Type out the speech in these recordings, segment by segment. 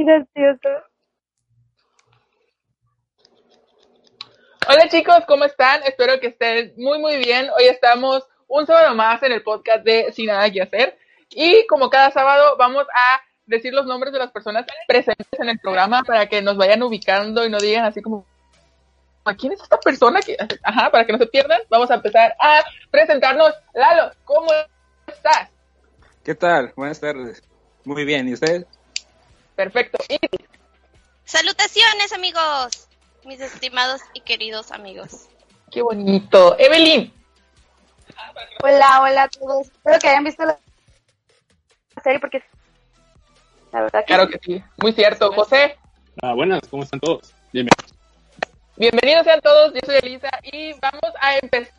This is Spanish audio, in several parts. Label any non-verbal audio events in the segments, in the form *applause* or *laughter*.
Gracioso. Hola chicos, ¿cómo están? Espero que estén muy muy bien. Hoy estamos un sábado más en el podcast de Sin Nada que Hacer. Y como cada sábado vamos a decir los nombres de las personas presentes en el programa para que nos vayan ubicando y no digan así como, ¿a quién es esta persona? que Ajá, para que no se pierdan. Vamos a empezar a presentarnos. Lalo, ¿cómo estás? ¿Qué tal? Buenas tardes. Muy bien, ¿y usted? Perfecto. Y Salutaciones amigos, mis estimados y queridos amigos. qué bonito. Evelyn. Hola, hola a todos. Espero que hayan visto la serie porque la verdad que Claro que sí. Muy cierto. José. Ah, buenas, ¿cómo están todos? Bienvenidos. Bienvenidos sean todos, yo soy Elisa y vamos a empezar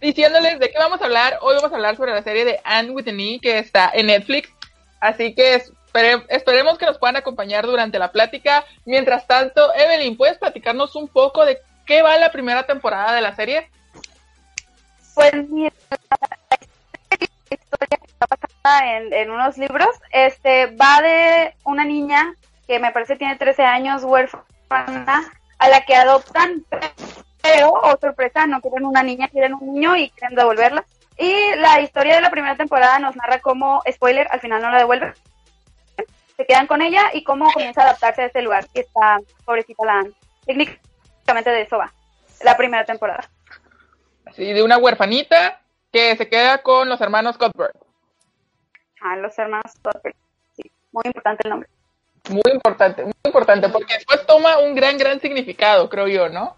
diciéndoles de qué vamos a hablar. Hoy vamos a hablar sobre la serie de Anne with an E que está en Netflix, así que espere- esperemos que nos puedan acompañar durante la plática. Mientras tanto, Evelyn, ¿puedes platicarnos un poco de qué va la primera temporada de la serie? pues mira, historia que está basada en, en unos libros, este va de una niña que me parece tiene 13 años, huérfana, a la que adoptan, pero, oh sorpresa, no quieren una niña, quieren un niño y quieren devolverla. Y la historia de la primera temporada nos narra cómo, spoiler, al final no la devuelven. Se quedan con ella y cómo comienza a adaptarse a este lugar que está, pobrecita la Anne. Técnicamente de eso va, la primera temporada. Así, de una huerfanita que se queda con los hermanos Cuthbert. a los hermanos Cuthbert. Sí, muy importante el nombre. Muy importante, muy importante, porque después toma un gran, gran significado, creo yo, ¿no?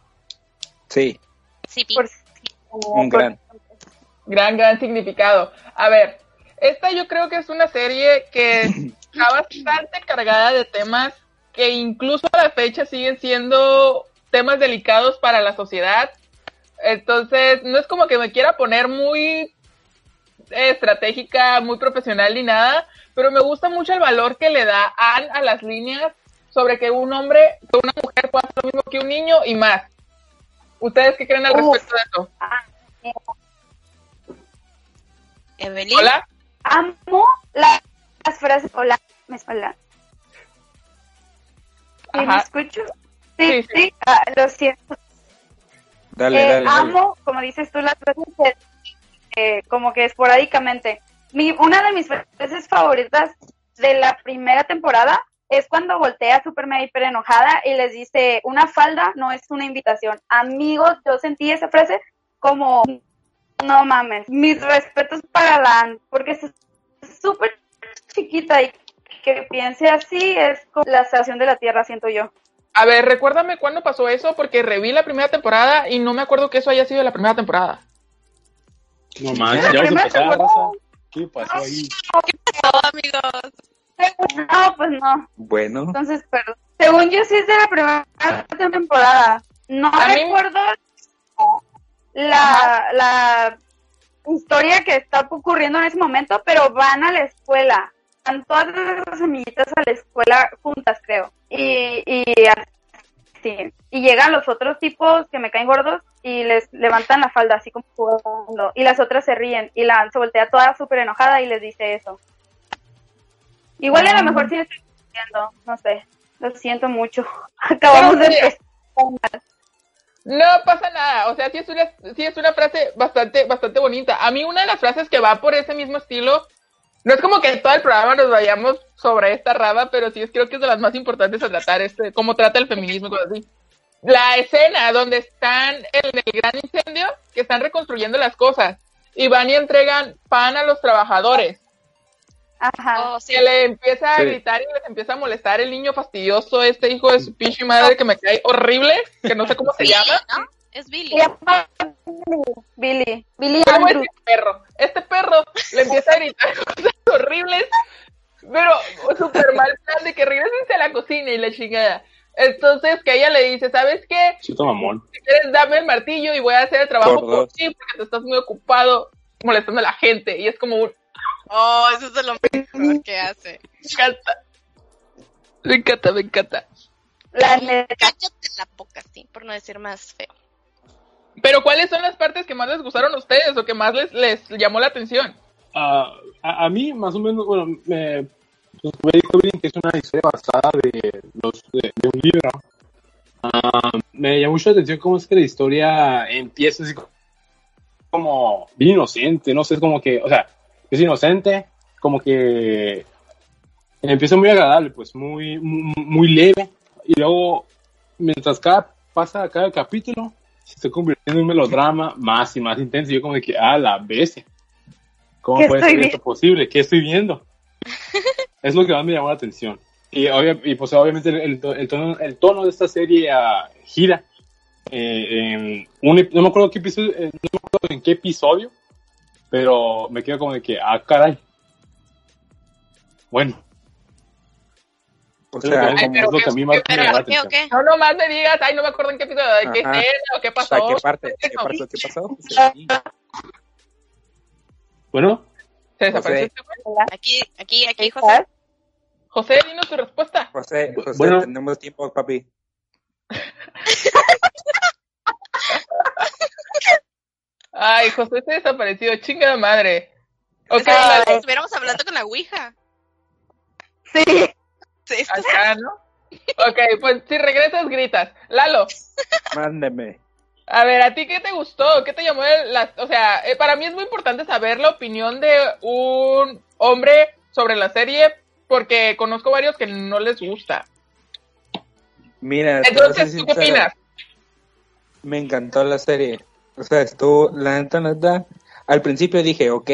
Sí, Sí. Por, un por- gran. Gran, gran significado. A ver, esta yo creo que es una serie que *clears throat* está bastante cargada de temas que incluso a la fecha siguen siendo temas delicados para la sociedad. Entonces, no es como que me quiera poner muy eh, estratégica, muy profesional ni nada, pero me gusta mucho el valor que le da Anne a las líneas sobre que un hombre, que una mujer pueda hacer lo mismo que un niño y más. ¿Ustedes qué creen al Uf. respecto de eso? Ah, eh, Evelyn. Hola. amo la- las frases. Hola, me. ¿Sí me escucho? Sí, Sí, ah, lo siento. Dale, Eh, dale, dale. amo, como dices tú, las frases eh, como que esporádicamente. Mi, una de mis frases favoritas de la primera temporada es cuando voltea súper mega hiper enojada y les dice, una falda no es una invitación. Amigos, yo sentí esa frase como, no mames, mis respetos para la porque es súper chiquita y que piense así es como la estación de la Tierra, siento yo. A ver, recuérdame cuándo pasó eso, porque reví la primera temporada y no me acuerdo que eso haya sido la primera temporada. No La ya vamos a primera empezar, temporada. raza. ¿Qué pasó ahí? ¿Qué pasó, amigos? No, pues no. Bueno, Entonces, perdón. Según yo, sí es de la primera temporada. No A mí- recuerdo la, la historia que está ocurriendo en ese momento, pero van a la escuela. Van todas las amiguitas a la escuela juntas, creo. Y, y así. Y llegan los otros tipos que me caen gordos y les levantan la falda así como jugando. Y las otras se ríen y la se voltea toda súper enojada y les dice eso. Igual a lo mejor sí me estoy diciendo, no sé. Lo siento mucho. *laughs* Acabamos de empezar. No pasa nada, o sea, sí es una, sí es una frase bastante, bastante bonita. A mí una de las frases que va por ese mismo estilo, no es como que todo el programa nos vayamos sobre esta rama, pero sí es creo que es de las más importantes a tratar, este, cómo trata el feminismo y cosas así. La escena donde están en el gran incendio, que están reconstruyendo las cosas, y van y entregan pan a los trabajadores. Ajá. Oh, sí. que le empieza a Sí. gritar y les empieza a molestar el niño fastidioso, este hijo de su pinche madre que me cae horrible, que no sé cómo se llama. ¿no? Es Billy. Billy. Billy Andrew. este perro, este perro le empieza a gritar *laughs* cosas horribles, pero súper mal plan de que regresense a la cocina y la chingada. Entonces que ella le dice, ¿sabes qué? Chito mamón. Si quieres dame el martillo y voy a hacer el trabajo Por por, ti porque te estás muy ocupado molestando a la gente. Y es como un, Oh, eso es de lo mejor que hace. me encanta. Me encanta, me encanta. La neta. Cállate la boca, sí, por no decir más feo. Pero ¿cuáles son las partes que más les gustaron a ustedes o que más les, les llamó la atención? Ah, a, a mí, más o menos, bueno, me, pues, que es una historia basada de, los, de, un libro. Ah, me llamó mucho la atención cómo es que la historia empieza así como bien inocente, no sé, es como que, o sea, es inocente, como que empieza muy agradable, pues muy, muy, muy leve, y luego, mientras cada pasa cada capítulo, se está convirtiendo en un melodrama más y más intenso, yo como de que, ah, la bestia. ¿Cómo ¿Qué puede ser esto posible? ¿Qué estoy viendo? *laughs* es lo que más me llamó la atención. Y, obvia- y pues obviamente el, el to- el tono, el tono de esta serie ah, gira. eh, en un no me acuerdo qué episodio, eh, no me acuerdo en qué episodio, pero me quedo como de que, ah, caray. Bueno, o sea, Ay, pero lo que a mí más me llamó la ¿Pero qué o atención. qué? No digas, ay, no me acuerdo en qué episodio, de qué escena o qué o pasó. sea, ¿qué parte? ¿Qué pasó? ¿Qué pasó? Sí. Bueno, Se desapareció José. este. Aquí, aquí, aquí, José. José, dinos tu respuesta. José, José, Bueno. tenemos tiempo, papi. Ay, José se desapareció, chinga madre. Ok, estuviéramos hablando con la Ouija. Sí. Sí, acá, ¿no? Ok, pues si regresas gritas. Lalo, Mándeme. a ver, ¿a ti qué te gustó? ¿Qué te llamó la... O sea, eh, para mí es muy importante saber la opinión de un hombre sobre la serie porque conozco varios que no les gusta. Mira, Entonces, ¿tú qué opinas? Me encantó la serie. O sea, estuvo, la neta, neta, al principio dije, ok,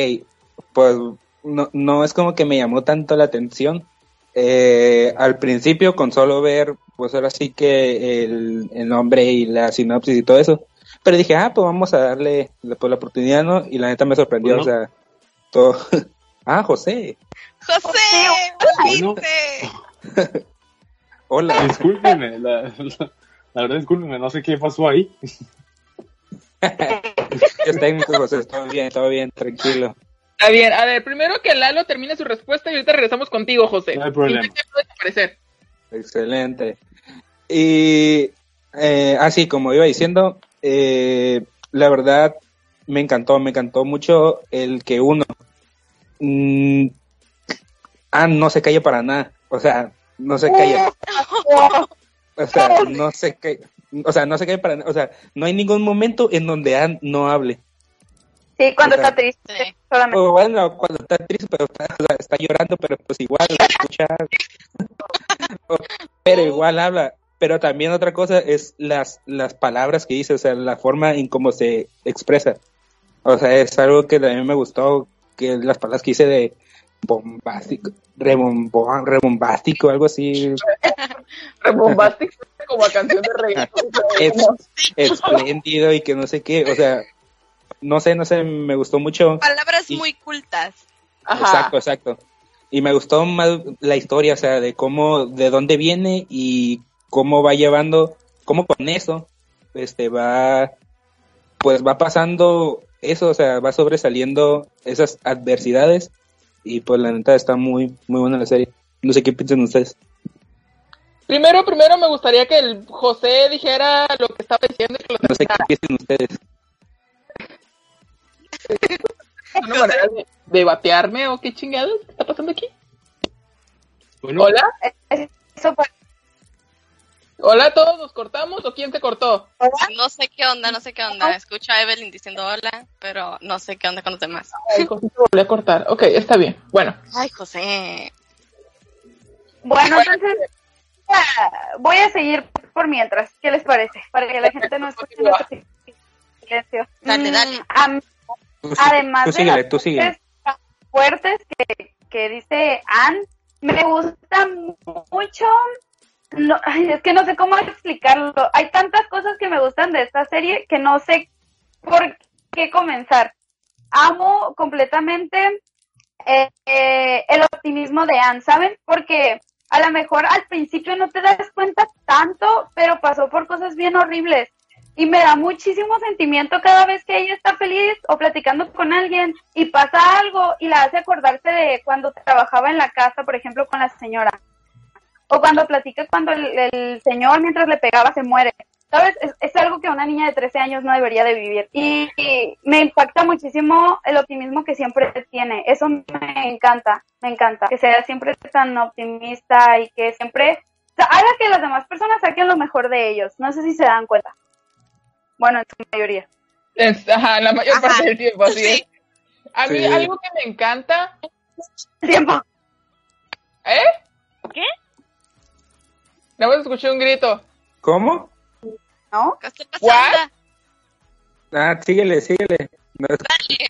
pues no, no es como que me llamó tanto la atención. Eh, al principio, con solo ver, pues ahora sí que el, el nombre y la sinopsis y todo eso. Pero dije, ah, pues vamos a darle la, pues, la oportunidad, ¿no? Y la neta me sorprendió, Bueno. o sea, todo. *laughs* ah, José, José, Bueno. *laughs* hola. discúlpenme, la, la, la verdad, discúlpenme, no sé qué pasó ahí. *laughs* Es técnico, José, todo bien, todo bien, tranquilo. Está bien, a ver, primero que Lalo termine su respuesta y ahorita regresamos contigo, José. No hay problema. Desaparecer. Excelente. Y eh, así como iba diciendo, eh, la verdad me encantó, me encantó mucho el que uno mm, ah, no se calle para nada, o sea, no se calle, o sea, no se calle, o sea, no se calle para nada, o sea, no hay ningún momento en donde Ann no hable. Sí, cuando está triste. Sí. Solamente. O bueno, cuando está triste, pero está, o sea, está llorando, pero pues igual la escucha. *laughs* pero igual habla. Pero también otra cosa es las, las palabras que dice, o sea, la forma en cómo se expresa. O sea, es algo que también me gustó, que las palabras que dice de bombástico, rebombo- rebombástico, algo así, *laughs* Rebombastic como a canción de reggaetón. *laughs* es, espléndido y que no sé qué, o sea, no sé, no sé, me gustó mucho. Palabras Y- muy cultas. Ajá. Exacto, exacto. y me gustó más la historia, o sea, de cómo, de dónde viene y cómo va llevando, cómo con eso, este, va, pues va pasando eso, o sea, va sobresaliendo esas adversidades y pues la neta está muy, muy buena la serie. No sé qué piensan ustedes. Primero, primero me gustaría que el José dijera lo que estaba diciendo y que lo No sé qué piensan ustedes. ¿Una *laughs* manera de, de batearme o qué chingados? ¿Qué está pasando aquí? Bueno, ¿Hola? Eso fue- ¿Hola todos? ¿Nos cortamos o quién se cortó? No sé qué onda, no sé qué onda. Escucho a Evelyn diciendo hola, pero no sé qué onda con los demás. Ay, José se volvió a cortar. Ok, está bien. Bueno, Ay, José. Bueno, entonces voy a seguir por mientras. ¿Qué les parece? Para que la gente no escuche nuestro silencio. Dale, Mm, dale. Tú, además tú de síguele, las partes fuertes que, que dice Anne, me gusta mucho. No, es que no sé cómo explicarlo. Hay tantas cosas que me gustan de esta serie que no sé por qué comenzar. Amo completamente eh, eh, el optimismo de Anne, ¿saben? Porque a lo mejor al principio no te das cuenta tanto, pero pasó por cosas bien horribles. Y me da muchísimo sentimiento cada vez que ella está feliz o platicando con alguien y pasa algo y la hace acordarse de cuando trabajaba en la casa, por ejemplo, con la señora. O cuando platica cuando el, señor mientras le pegaba se muere. ¿Sabes? Es, algo que una niña de 13 años no debería de vivir. Y, me impacta muchísimo el optimismo que siempre tiene. Eso me encanta, me encanta. Que sea siempre tan optimista y que siempre haga que las demás personas saquen lo mejor de ellos. No sé si se dan cuenta. Bueno, en su mayoría. es, ajá, la mayor Ajá. parte del tiempo, así Sí. es. A mí Sí. algo que me encanta, Tiempo. ¿eh? ¿Qué? Nada más escuché un grito. ¿Cómo? ¿No? ¿Qué está pasando? Ah, síguele, síguele. No, Dale.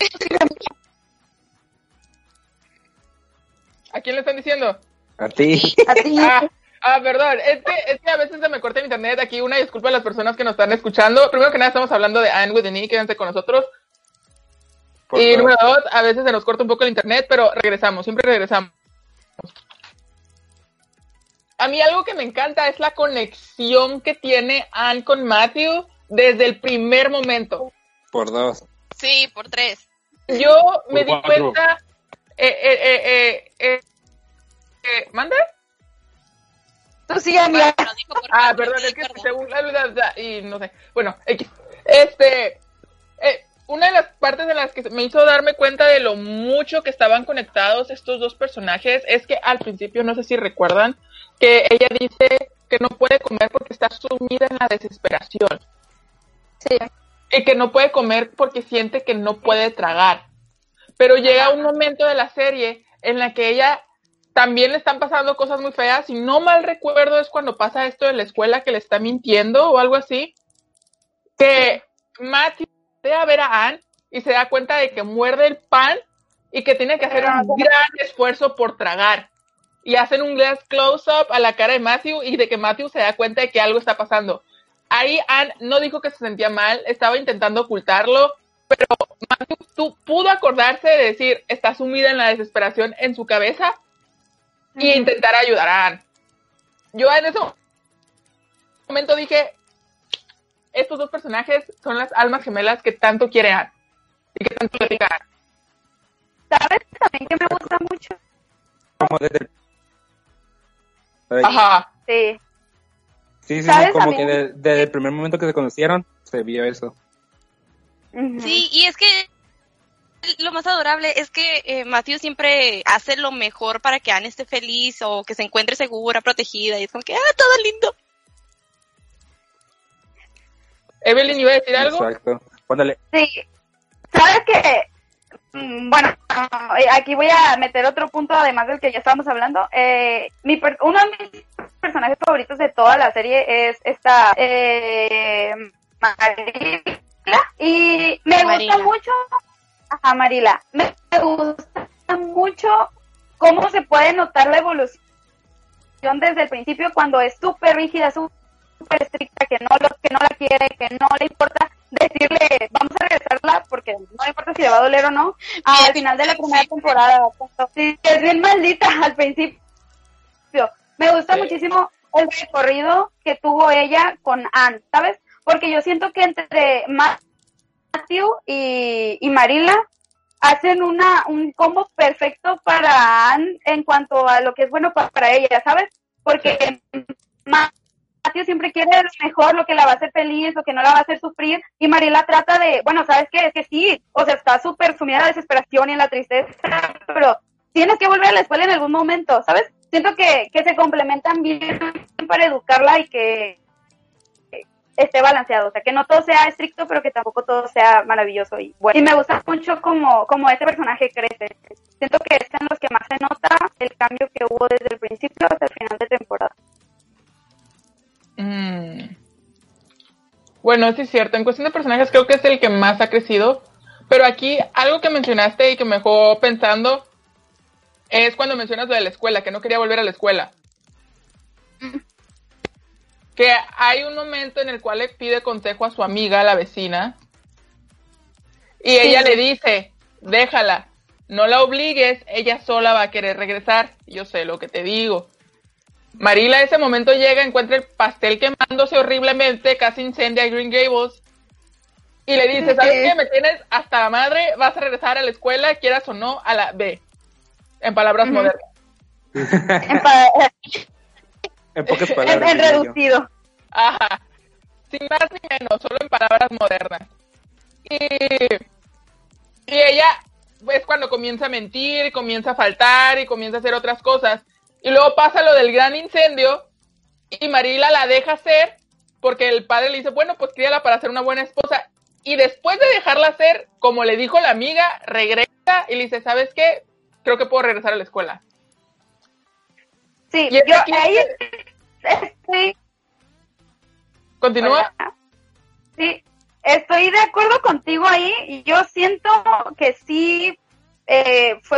¿A quién le están diciendo? a ti. A ti. Ah, ah, perdón, es que, es que a veces se me corta el internet. Aquí una disculpa a las personas que nos están escuchando. Primero que nada estamos hablando de Anne with an E, quédense con nosotros. Por y favor. número dos, a veces se nos corta un poco el internet, pero regresamos, siempre regresamos. A mí algo que me encanta es la conexión que tiene Anne con Matthew desde el primer momento. Por dos. Sí, por tres. Yo me di cuenta... Eh, eh, eh, eh, eh, eh, ¿Manda? Tú sí, amiga. Pero dijo por Ah, perdón, es que según la verdad, y no sé. Bueno, X. Este, eh, una de las partes en las que me hizo darme cuenta de lo mucho que estaban conectados estos dos personajes es que al principio, no sé si recuerdan, que ella dice que no puede comer porque está sumida en la desesperación Sí. y que no puede comer porque siente que no puede tragar. Pero llega un momento de la serie en la que ella también le están pasando cosas muy feas. Si no mal recuerdo es cuando pasa esto en la escuela que le está mintiendo o algo así. Que Matthew ve a ver a Anne y se da cuenta de que muerde el pan y que tiene que hacer un gran esfuerzo por tragar. Y hacen un glass close-up a la cara de Matthew y de que Matthew se da cuenta de que algo está pasando. Ahí Anne no dijo que se sentía mal, estaba intentando ocultarlo, pero Matthew tú, pudo acordarse de decir, está sumida en la desesperación en su cabeza y intentar ayudar a Anne. Yo en ese momento dije, estos dos personajes son las almas gemelas que tanto quiere Anne y que tanto le Anne. ¿Sabes también que me gusta mucho? Como desde Ajá. Sí. Sí, sí, ¿Sabes sí, como también? que de- desde el primer momento que se conocieron se vio eso. Sí, y es que lo más adorable es que eh, Matthew siempre hace lo mejor para que Anne esté feliz o que se encuentre segura, protegida, y es como que, ah, todo lindo. Evelyn iba a decir algo. Exacto. Póndale. Sí. ¿Sabes qué? Mm, Bueno, eh, aquí voy a meter otro punto además del que ya estábamos hablando. Eh, mi per- uno de mis personajes favoritos de toda la serie es esta eh, Marila. Y me gusta mucho, ajá, Marila, me gusta mucho cómo se puede notar la evolución desde el principio cuando es súper rígida, súper estricta, que no, lo, que no la quiere, que no le importa, decirle, vamos a regresarla porque no importa si le va a doler o no, al final de la primera temporada. Sí, es bien maldita *laughs* al principio. Me gusta Sí. muchísimo el recorrido que tuvo ella con Anne, ¿sabes? Porque yo siento que entre Matthew y, y Marila hacen una un combo perfecto para Anne en cuanto a lo que es bueno pa- para ella, ¿sabes? Porque Matthew siempre quiere lo mejor, lo que la va a hacer feliz, lo que no la va a hacer sufrir, y Marila trata de, bueno, ¿sabes qué? Es que sí, o sea, está súper sumida en la desesperación y en la tristeza, pero tienes que volver a la escuela en algún momento, ¿sabes? Siento que, que se complementan bien para educarla y que esté balanceado, o sea, que no todo sea estricto, pero que tampoco todo sea maravilloso y bueno. Y me gusta mucho como, como ese personaje crece. Siento que es en los que más se nota el cambio que hubo desde el principio hasta el final de temporada. Mm. Bueno, sí es cierto. En cuestión de personajes creo que es el que más ha crecido. Pero aquí algo que mencionaste y que me dejó pensando es cuando mencionas lo de la escuela, que no quería volver a la escuela. Que hay un momento en el cual le pide consejo a su amiga, la vecina, y ella le dice, déjala, no la obligues, ella sola va a querer regresar. Yo sé lo que te digo. Marila ese momento llega, encuentra el pastel quemándose horriblemente, casi incendia a Green Gables. Y le dice, ¿sabes qué? Me tienes hasta la madre, vas a regresar a la escuela, quieras o no, a la B. En palabras modernas. *laughs* *laughs* En, pocas palabras. en reducido. Ajá. Sin más ni menos, solo en palabras modernas. Y, y ella es cuando comienza a mentir, comienza a faltar y comienza a hacer otras cosas. Y luego pasa lo del gran incendio y Marila la deja hacer porque el padre le dice, bueno, pues críala para ser una buena esposa. Y después de dejarla hacer, como le dijo la amiga, regresa y le dice, ¿sabes qué? Creo que puedo regresar a la escuela. Sí, yo aquí- ahí estoy, Continúa. Hola. Sí, estoy de acuerdo contigo ahí. y Yo siento que sí eh, fue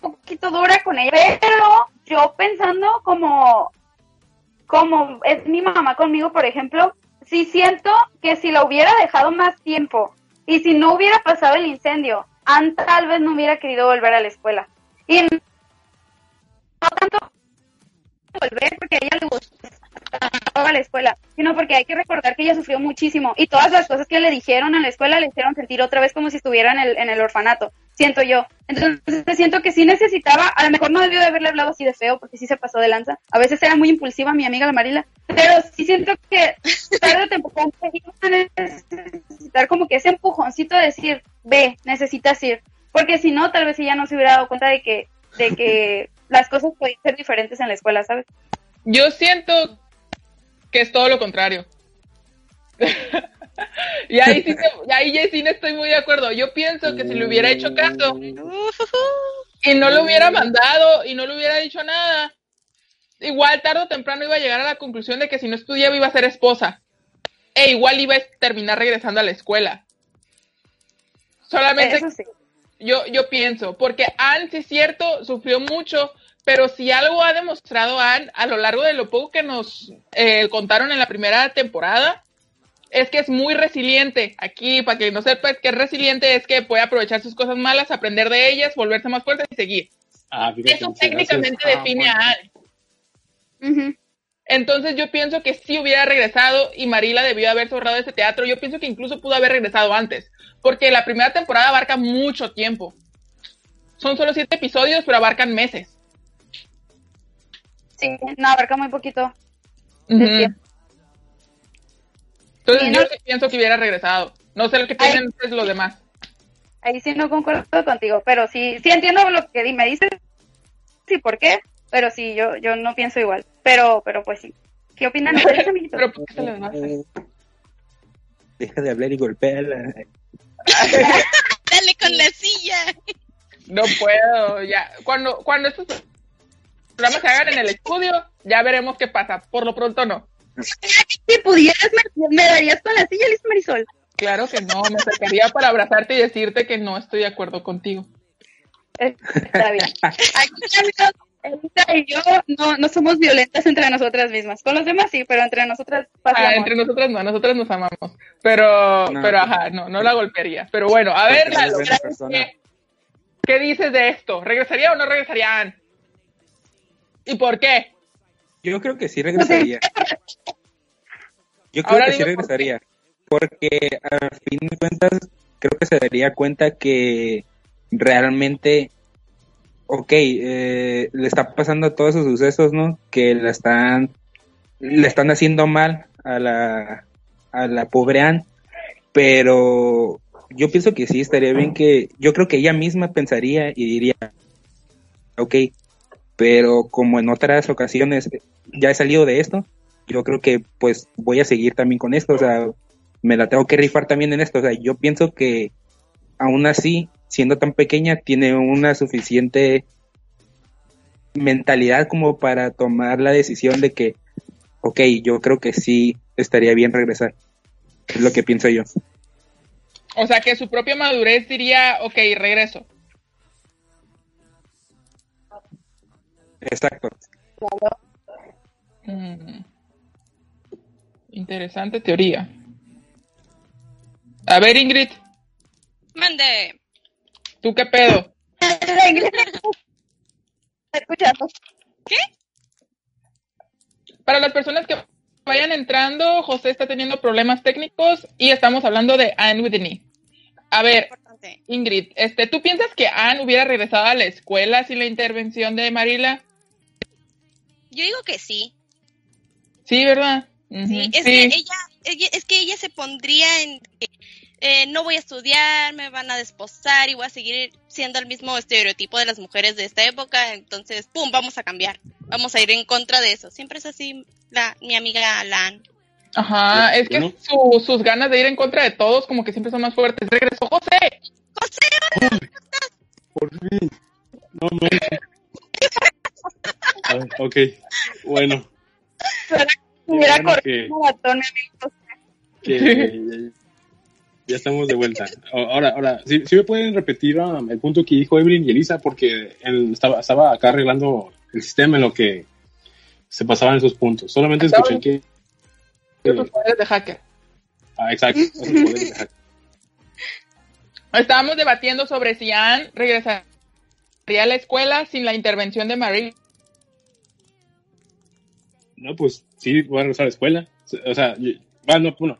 un poquito dura con ella, pero yo pensando como, como es mi mamá conmigo, por ejemplo, sí siento que si la hubiera dejado más tiempo y si no hubiera pasado el incendio, Ann tal vez no hubiera querido volver a la escuela. Y no tanto volver porque a ella le gustó a la escuela, sino porque hay que recordar que ella sufrió muchísimo y todas las cosas que le dijeron en la escuela le hicieron sentir otra vez como si estuviera en el, en el orfanato, siento yo. Entonces siento que sí necesitaba, a lo mejor no debió de haberle hablado así de feo porque sí se pasó de lanza, a veces era muy impulsiva mi amiga la Marila, pero sí siento que tarde o temprano iba a necesitar como que ese empujoncito de decir, ve, necesitas ir, porque si no tal vez ella no se hubiera dado cuenta de que, de que las cosas podían ser diferentes en la escuela, ¿sabes? Yo siento que es todo lo contrario. *laughs* y ahí sí, te- ahí sí no estoy muy de acuerdo. Yo pienso que si le hubiera hecho caso y no lo hubiera mandado y no le hubiera dicho nada, igual tarde o temprano iba a llegar a la conclusión de que si no estudiaba iba a ser esposa. E igual iba a terminar regresando a la escuela. Solamente sí. yo, yo pienso, porque Anne, sí es cierto, sufrió mucho, pero si algo ha demostrado Anne a lo largo de lo poco que nos eh, contaron en la primera temporada, es que es muy resiliente. Aquí, para que no sepas que es resiliente, es que puede aprovechar sus cosas malas, aprender de ellas, volverse más fuerte y seguir. Ah, fíjate, Eso gracias. técnicamente Ah, define bueno. a Anne. Ujú. Entonces yo pienso que sí hubiera regresado y Marila debió haberse ahorrado ese teatro. Yo pienso que incluso pudo haber regresado antes, porque la primera temporada abarca mucho tiempo. Son solo siete episodios, pero abarcan meses. Sí, no, abarca muy poquito. Tiempo. Entonces Sí, yo no- sí pienso que hubiera regresado. No sé lo que tienen ustedes los demás. Ahí sí no concuerdo contigo, pero sí, sí entiendo lo que di- me dices, sí, ¿por qué? Pero sí, yo, yo no pienso igual. Pero, pero pues sí. ¿Qué opinan ustedes, *laughs* amiguitos? Pero ¿por qué se les va a hacer? Deja de hablar y golpéala. *laughs* Dale con la silla. No puedo, ya. Cuando, cuando estos programas se hagan en el estudio, ya veremos qué pasa. Por lo pronto no. Si pudieras, me, me darías con la silla, Liz Marisol. Claro que no, me acercaría para abrazarte y decirte que no estoy de acuerdo contigo. Eh, Está bien. Aquí, amigos, Elisa y yo no, no somos violentas entre nosotras mismas. Con los demás sí, pero entre nosotras pasa Ah, entre nosotras no, nosotras nos amamos. Pero, No. pero ajá, no, no la golpearía. Pero bueno, a ver, Porque es Lalo, buena persona. ¿qué, qué dices de esto? ¿Regresaría o no regresaría Anne? ¿Y por qué? Yo creo que sí regresaría. Yo creo Ahora que sí por regresaría. Porque a fin de cuentas, creo que se daría cuenta que realmente, ok, eh, le está pasando todos esos sucesos, ¿no? Que la están, le están haciendo mal a la, a la pobre Anne. Pero yo pienso que sí, estaría bien que, yo creo que ella misma pensaría y diría, ok, pero como en otras ocasiones ya he salido de esto, yo creo que pues voy a seguir también con esto, o sea, me la tengo que rifar también en esto, o sea, yo pienso que aún así, siendo tan pequeña, tiene una suficiente mentalidad como para tomar la decisión de que, ok, yo creo que sí estaría bien regresar, es lo que pienso yo. O sea, que su propia madurez diría, ok, regreso. Exacto. Mm. Interesante teoría. A ver, Ingrid, Mande. ¿tú qué pedo? *laughs* Escuchando. Para las personas que vayan entrando, José está teniendo problemas técnicos y estamos hablando de Anne E. A ver. Ingrid, este, ¿tú piensas que Anne hubiera regresado a la escuela sin la intervención de Marila? Yo digo que sí. Sí, ¿verdad? Sí, es Sí. que ella, ella- es que ella se pondría en que, eh, no voy a estudiar, me van a desposar y voy a seguir siendo el mismo estereotipo de las mujeres de esta época, entonces, pum, vamos a cambiar, vamos a ir en contra de eso. Siempre es así la, mi amiga Lan. Ajá, es que su- sus ganas de ir en contra de todos como que siempre son más fuertes. Regresó José. José, Por fin. No manches. Ok, bueno. Hubiera Bueno, que- maratón, que ya estamos de vuelta. Ahora, ahora, si me pueden repetir um, el punto que dijo Evelyn y Elisa, porque él estaba, estaba acá arreglando el sistema en lo que se pasaban esos puntos. Solamente escuché que... Poderes de hacker. Ah, exacto. esos poderes de hack. Estábamos debatiendo sobre si Anne regresaría a la escuela sin la intervención de Marie. No, pues sí, voy a regresar a la escuela. O sea, va, no, bueno,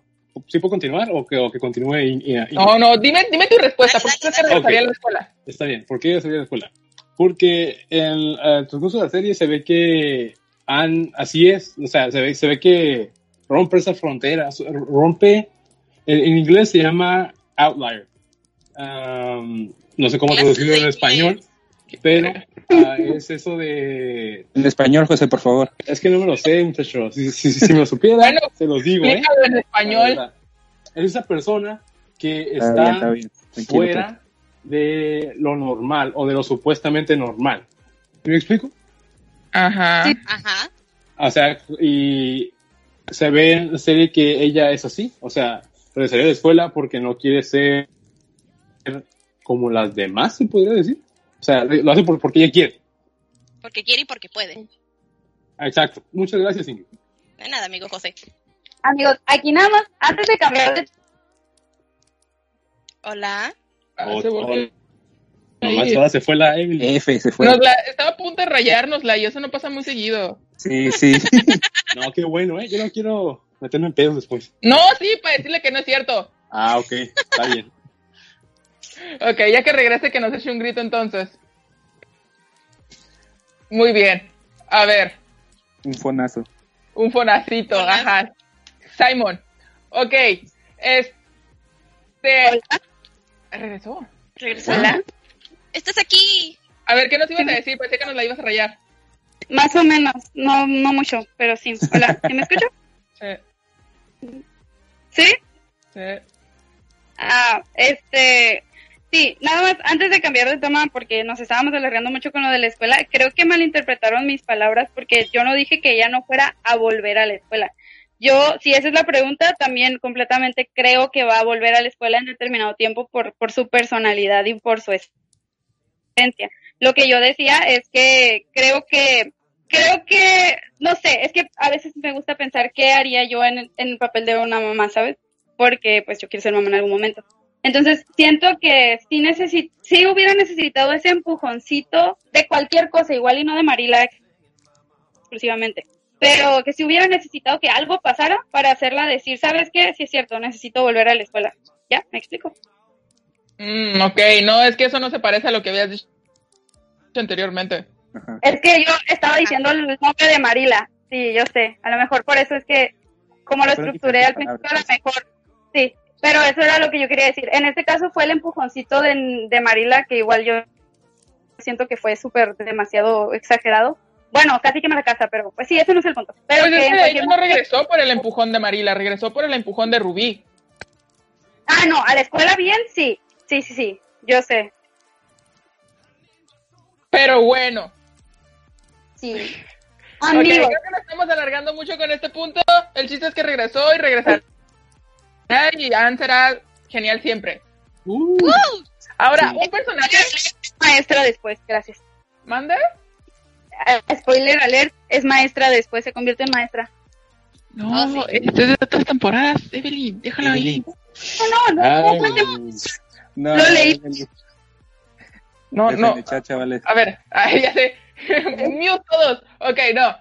¿sí puedo continuar o que, o que continúe? y- y- y- No, no, dime, dime tu respuesta. ¿Por qué crees que regresaría a la escuela? Está bien, ¿por qué salir a la escuela? Porque en el transcurso de la serie se ve que Anne, así es, o sea, se ve, se ve que rompe esa frontera, rompe, en, en inglés se llama outlier. Um, no sé cómo traducirlo en español, pero ah, es eso de... En español, José, por favor. Es que no me lo sé, muchachos. Si, si, si me lo supiera, Bueno, se los digo, ¿eh? En español. Es esa persona que Está está bien, está bien. Tranquilo, fuera de lo normal o de lo supuestamente normal. ¿Me explico? Ajá. Ajá. O sea, y se ve en la serie que ella es así, o sea, regresaría a la escuela porque no quiere ser como las demás, se podría decir. O sea, lo hace por- porque ella quiere. Porque quiere y porque puede. Ah, Exacto. Muchas gracias, Ingrid. De nada, amigo José. Amigos, aquí nada más, antes de cambiar de Hola. Ah, se volvió- Nomás se fue la Evelyn. F se fue. Nos la- estaba a punto de rayárnosla y eso no pasa muy seguido. Sí, sí. *laughs* No, qué bueno, ¿eh? Yo no quiero meterme en pedos después. No, sí, para decirle que no es cierto. Ah, ok. Está bien. Ok, ya que regrese, que nos eche un grito entonces. Muy bien. A ver, Un fonazo. un fonacito, Fonazo. ajá. Simon. Ok, este. Regresó. Regresó. Hola. Estás aquí. A ver, ¿qué nos ibas a decir? Pensé que nos la ibas a rayar. Más o menos, no, no mucho, pero sí. Hola, ¿sí me escucho? *laughs* Sí, ¿Sí? sí. Ah, este, sí, nada más, antes de cambiar de tema, porque nos estábamos alargando mucho con lo de la escuela, creo que malinterpretaron mis palabras porque yo no dije que ella no fuera a volver a la escuela. Yo, si esa es la pregunta, también completamente creo que va a volver a la escuela en determinado tiempo por, por su personalidad y por su esencia. Lo que yo decía es que creo que, creo que, no sé, es que a veces me gusta pensar qué haría yo en, en el papel de una mamá, ¿sabes? Porque pues yo quiero ser mamá en algún momento. Entonces siento que sí, necesi sí hubiera necesitado ese empujoncito de cualquier cosa, igual y no de Marila exclusivamente, pero que si hubiera necesitado que algo pasara para hacerla decir, ¿sabes qué? Sí es cierto, necesito volver a la escuela. ¿Ya? ¿Me explico? Mm, ok, no, es que eso no se parece a lo que habías dicho anteriormente. Ajá. Es que yo estaba diciendo el nombre de Marila. Sí, yo sé. A lo mejor por eso es que, como lo estructuré al principio, a lo mejor. Sí, pero eso era lo que yo quería decir. En este caso fue el empujoncito de, de Marila, que igual yo siento que fue súper demasiado exagerado. Bueno, casi que me la casa, pero pues sí, ese no es el punto. Pero Pues que ella no regresó por el empujón de Marila, regresó por el empujón de Rubí. Ah, no, a la escuela bien, sí. Sí, sí, sí. Yo sé. Pero bueno, Sí. Amigos, creo que nos estamos alargando mucho con este punto. El chiste es que regresó y regresará. Y Anne será genial siempre. Uh, Ahora, Sí. un personaje. maestra después, gracias. ¿Manda? Eh, spoiler alert, es maestra después, se convierte en maestra. No, Oh, sí. esto es de otras temporadas. Evelyn, déjalo ahí. No, no, ay, no, No, Lo leí. No, no. A ver, *laughs* ya sé. *laughs* Mute todos. Ok, no.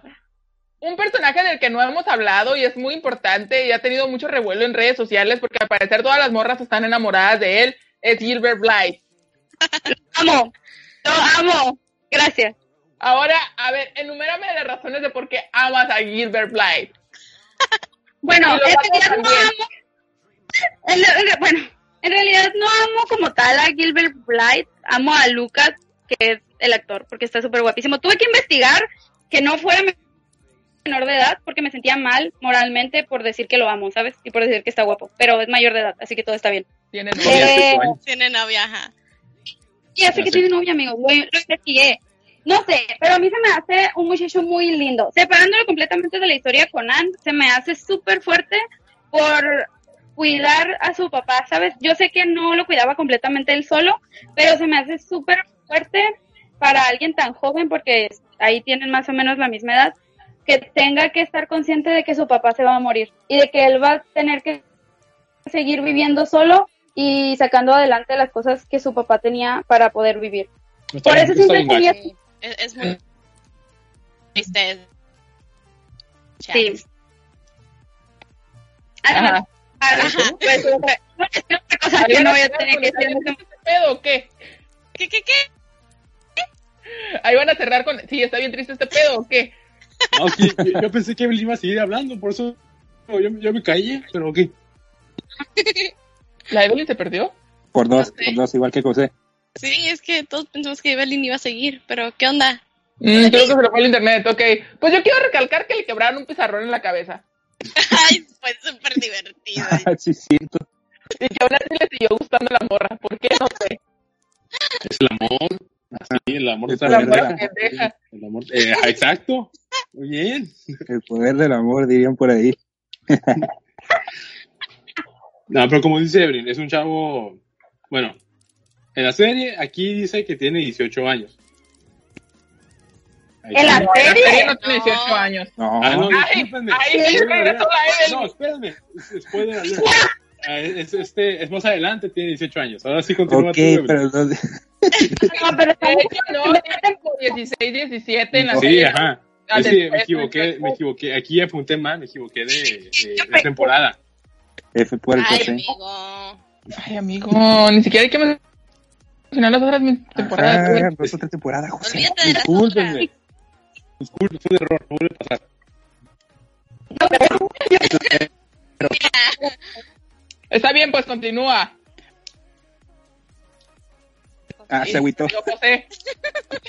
Un personaje del que no hemos hablado y es muy importante y ha tenido mucho revuelo en redes sociales porque al parecer todas las morras están enamoradas de él es Gilbert Blythe. amo, lo amo, gracias. Ahora, a ver, enumérame las razones de por qué amas a Gilbert Blythe. *laughs* Bueno, en realidad no amo, *laughs* en en bueno, en realidad no amo como tal a Gilbert Blythe, amo a Lucas, que es el actor, porque está súper guapísimo. Tuve que investigar que no fuera menor de edad, porque me sentía mal moralmente por decir que lo amo, ¿sabes? Y por decir que está guapo, pero es mayor de edad, así que todo está bien. Tiene Novia. Eh, años. Tiene novia, ajá. Ya que sé. tiene novia, amigo. Lo, lo investigué. No sé, pero a mí se me hace un muchacho muy lindo. Separándolo completamente de la historia con Anne, se me hace súper fuerte por cuidar a su papá, ¿sabes? Yo sé que no lo cuidaba completamente él solo, pero se me hace súper fuerte para alguien tan joven, porque ahí tienen más o menos la misma edad, que tenga que estar consciente de que su papá se va a morir y de que él va a tener que seguir viviendo solo y sacando adelante las cosas que su papá tenía para poder vivir. está Por bien- eso siempre tenía... Sí, Es, es muy triste. Sí. Ajá. ajá, pues, otra cosa que ¿Ahí no voy a tener que decir. ¿Este pedo o qué? ¿Qué, qué, qué? Ahí van a cerrar con. Sí, está bien triste este pedo o qué. Ah, ok, yo, yo pensé que Evelyn iba a seguir hablando, por eso yo, yo me callé, pero ok. ¿La Evelyn se perdió? Por dos, No sé. por dos, igual que José. Sí, es que todos pensamos que Evelyn iba a seguir, pero ¿qué onda? Mm, creo que se le fue el internet, ok. Pues yo quiero recalcar que le quebraron un pizarrón en la cabeza. *laughs* Ay, fue súper divertido. *laughs* sí, cierto. Y que aún así le siguió gustando la morra. ¿Por qué? No sé. Es el amor. Sí, el amor El poder de morra la- pendeja. El amor. eh, exacto. Muy bien. El poder del amor, dirían por ahí. No, pero como dice Evelyn, es un chavo. Bueno, en la serie aquí dice que tiene 18 años. Ahí ¿En la serie? no tiene 18 No. años. No, Ah, no, discúlpenme. ay. No, espérenme. Es- Spoiler alert. Ah, es, este, es más adelante, tiene 18 años. Ahora sí continúa ok, tú, pero *laughs* no- No, pero De estamos- hecho, no, tiene como 16, 17 en la Sí, ajá. Ah, Es que me equivoqué, me equivoqué. Aquí apunté mal, me equivoqué de, de- de temporada. F por el Ay, amigo. Ay, amigo, ni siquiera hay que mencionar las otras temporadas. güey. Ajá, no es otra temporada, José. Las Discúlpenme. Disculpen, fue un error, no vuelve a pasar. Está bien, pues continúa. Ah, se agüitó.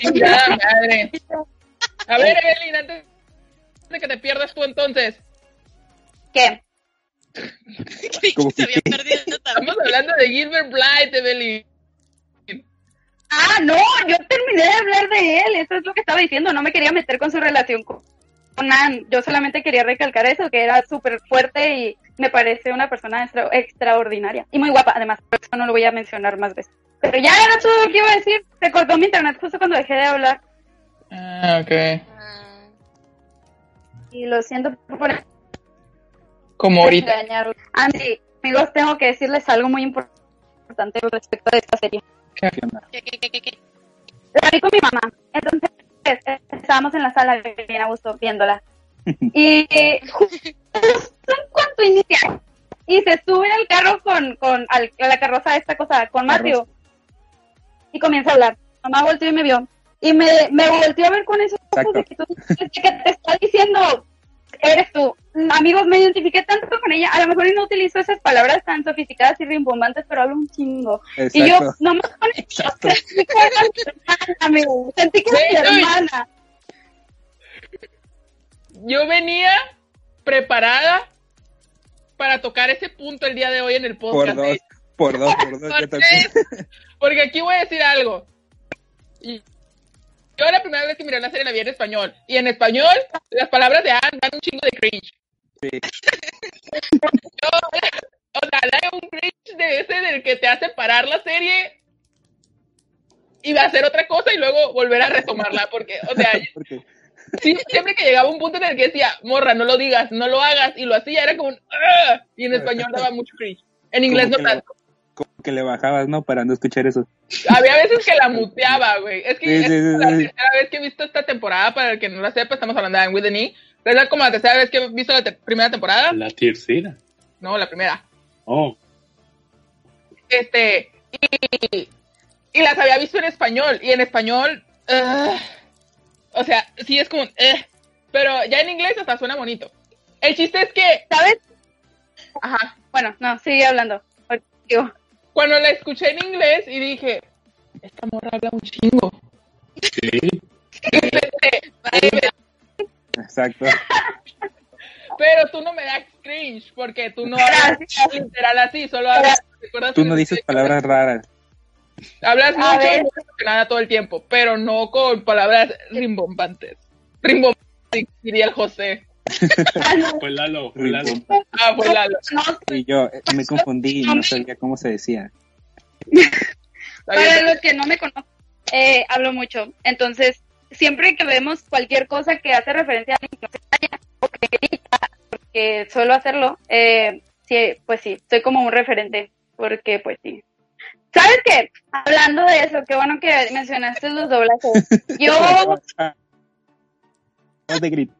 Madre. A ver, Evelyn, antes de que te pierdas tú entonces. ¿Qué? *laughs* Como que se había perdido también. Estamos hablando de Gilbert Blythe, Evelyn. Ah, no, yo terminé de hablar de él, eso es lo que estaba diciendo, no me quería meter con su relación con, con Anne, yo solamente quería recalcar eso, que era súper fuerte y me parece una persona extra- extraordinaria y muy guapa, además, por eso no lo voy a mencionar más veces. Pero ya era todo lo que iba a decir. Se cortó mi internet justo cuando dejé de hablar. Ah, ok. Y lo siento por Como ahorita. engañarlo. Ah, sí, amigos, tengo que decirles algo muy importante respecto de esta serie. ¿Qué onda? ¿qué? La vi con mi mamá. Entonces, eh, estábamos en la sala bien a gusto viéndola. *laughs* Y eh, justo en cuanto inicia y se sube al carro con, con al- a la carroza esta cosa, con Matthew. Y comienza a hablar. Mamá volteó y me vio. Y me, me volteó a ver con esos ojos de que, tú, de que te está diciendo, eres tú. Amigos, me identifiqué tanto con ella. A lo mejor no utilizo esas palabras tan sofisticadas y rimbombantes, pero hablo un chingo. Y yo, Exacto. nomás con eso, *laughs* sentí que era mi hermana, amigo. Sentí que era mi Sí, no, y- hermana. Yo venía preparada para tocar ese punto el día de hoy en el Por podcast. dos, ¿eh? por dos, por dos. ¿Por también. qué? *laughs* Porque aquí voy a decir algo. Y yo la primera vez que miré la serie la vi en español. Y en español, las palabras de Anne dan un chingo de cringe. Sí. *laughs* Yo, o sea, da un cringe de ese del que te hace parar la serie y va a hacer otra cosa y luego volver a retomarla. Porque, o sea, *laughs* Porque sí, siempre que llegaba un punto en el que decía, morra, no lo digas, no lo hagas, y lo hacía, era como un, "Ah", y en español daba mucho cringe. En inglés no tanto. Que le bajabas, ¿no? Para no escuchar eso. Había veces que la muteaba, güey. Es que Sí, es sí, sí, la sí. tercera vez que he visto esta temporada, para el que no la sepa, estamos hablando de With the Knee. Es como la tercera vez que he visto la te- primera temporada. La tercera. No, la primera. Oh, Este, y, y las había visto en español, y en español, o sea, sí es como, eh, pero ya en inglés hasta suena bonito. El chiste es que, ¿Sabes? ajá, Bueno, no, sigue hablando. Digo, cuando la escuché en inglés y dije, esta morra habla un chingo. sí. Y pensé, "Eh, Exacto. *laughs* pero tú no me das cringe, porque tú no hablas literal así, solo hablas, ¿recuerdas Tú no dices palabras raras. Hablas mucho ver. emocionada todo el tiempo, pero no con palabras rimbombantes. Rimbombantes, diría el José. Fue Lalo, fue Lalo. Ah, fue Lalo. Y yo eh, me confundí y no sabía cómo se decía. Para los que no me conocen, eh, hablo mucho. Entonces, siempre que vemos cualquier cosa que hace referencia a la ignorancia o que grita, porque suelo hacerlo, eh, sí, pues sí, soy como un referente, porque pues sí. ¿Sabes qué? Hablando de eso, qué bueno que mencionaste los doblajes. *laughs* Yo, No te grito.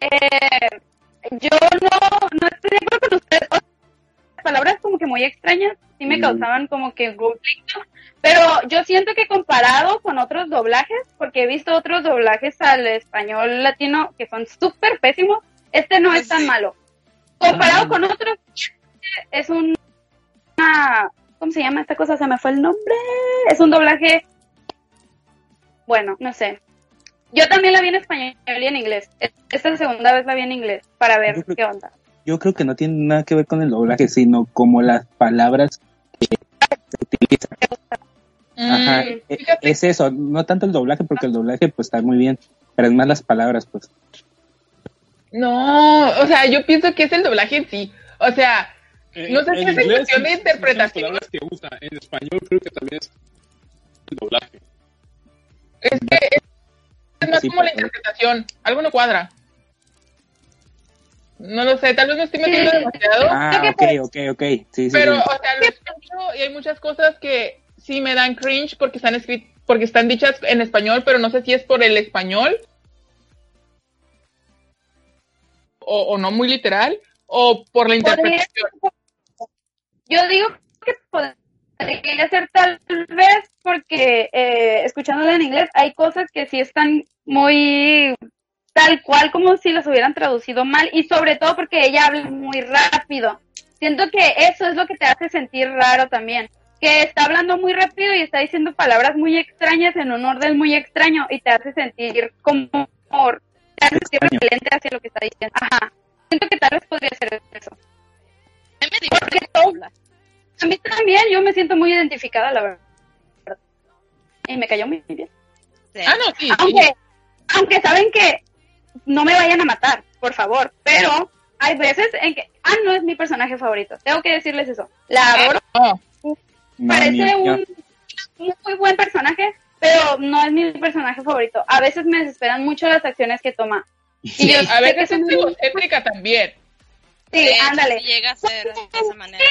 Eh, yo no, no estoy de acuerdo con usted. O sea, Las palabras como que muy extrañas sí me Mm. causaban como que conflicto. Pero yo siento que comparado con otros doblajes, porque he visto otros doblajes al español latino que son súper pésimos, este no es tan malo. Comparado con otros, es un, una, ¿cómo se llama esta cosa? Se me fue el nombre. Es un doblaje, bueno, no sé. Yo también la vi en español y en inglés. Esta segunda vez la vi en inglés para ver creo- qué onda. Yo creo que no tiene nada que ver con el doblaje, sino como las palabras que se utilizan. Ajá, Mm, e- es eso, no tanto el doblaje, porque el doblaje pues está muy bien, pero es más las palabras, pues. no, o sea, yo pienso que es el doblaje en sí. O sea, Eh, No sé si es cuestión de interpretación. las palabras que usa. En español creo que también es el doblaje. es que es, es más Sí, como la interpretación. Algo no cuadra. No lo sé, tal vez me estoy metiendo Sí. demasiado. Ah, que ok, pues- ok, ok. Sí, sí, Pero, sí. o sea, lo escucho y hay muchas cosas que sí me dan cringe porque están escritas, porque están dichas en español, pero no sé si es por el español o, o no muy literal o por la interpretación. Yo digo que podría ser tal vez porque eh, escuchándola en inglés hay cosas que sí están muy tal cual como si las hubieran traducido mal y sobre todo porque ella habla muy rápido. Siento que eso es lo que te hace sentir raro también, que está hablando muy rápido y está diciendo palabras muy extrañas en un orden muy extraño y te hace sentir como te hace sentir repelente hacia lo que está diciendo. Ajá. Siento que tal vez podría ser eso. A mí me Porque todo-. A mí también, yo me siento muy identificada, la verdad. Y me cayó muy bien. Sí. Ah, no, sí. sí. Aunque, saben que no me vayan a matar, por favor. Pero hay veces en que, ah, no es mi personaje favorito, tengo que decirles eso. La adoro, No, No, parece un muy buen personaje, pero no es mi personaje favorito. A veces me desesperan mucho las acciones que toma. Y yo a veces es muy- egocéntrica también. Sí, De hecho, ándale. llega a ser de esa manera.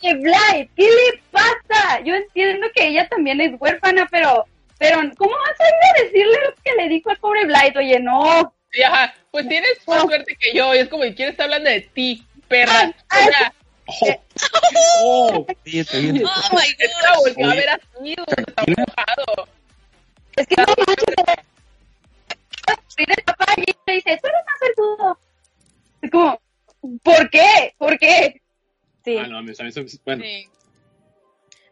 ¿qué le pasa? Yo entiendo que ella también es huérfana, pero, pero, ¿cómo vas a ir a decirle lo que le dijo al pobre Blythe? Oye, no. Y ajá, pues tienes más Oh. suerte que yo. Y es como, ¿quién está hablando de ti, perra? Ay, O sea, Oh, Sí, está bien. Oh my esta god. volteó a ver así, está enojado. Es que no manches. Pide el papá y le dice, tú eres más suertudo. Es como, ¿por qué? ¿Por qué? Sí. ah, no, a mí- a mí bueno, Sí.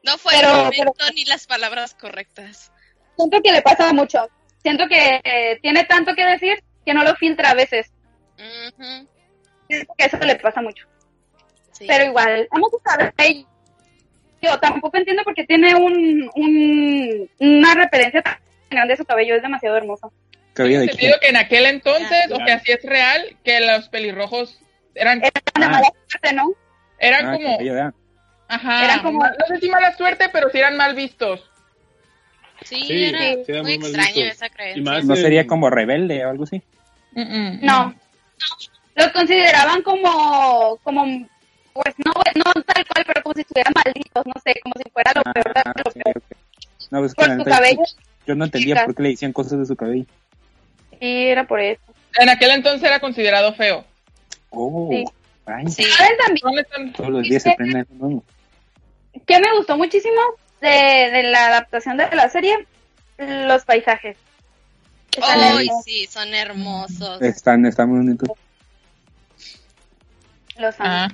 No fue Pero- el momento ni las palabras correctas. Siento que le pasa mucho. Siento que eh, tiene tanto que decir que no lo filtra a veces. Ujú, Siento que eso le pasa mucho. sí. Pero igual, vamos a saber. Yo tampoco entiendo por qué tiene un, un, una referencia tan grande a su cabello. Es demasiado hermoso. Cabello de entendido que en aquel entonces, o que así es real, que los pelirrojos eran, Era de Ah. mala suerte, ¿no? eran Ah, como, cabello de- ajá, eran como- no sé si mala suerte, pero sí eran mal vistos. Sí, Sí, era muy muy extraño visto. esa Y creencia. más- ¿No sería como rebelde o algo así? No. Los consideraban como, como, pues no, no tal cual, pero como si estuvieran malditos, no sé, como si fuera lo peor de Ah, lo sí, peor. ok. No, pues, Por la su cabello, Yo no entendía chicas. por qué le decían cosas de su cabello. sí, era por eso. En aquel entonces era considerado feo. Oh, Sí. ay, Sí. ¿Saben también todos los días se algo nuevo. que me gustó muchísimo de, de la adaptación de la serie? Los paisajes. Están Ay, hermosos, sí, son hermosos. Están, están muy bonitos. los amo. Ah,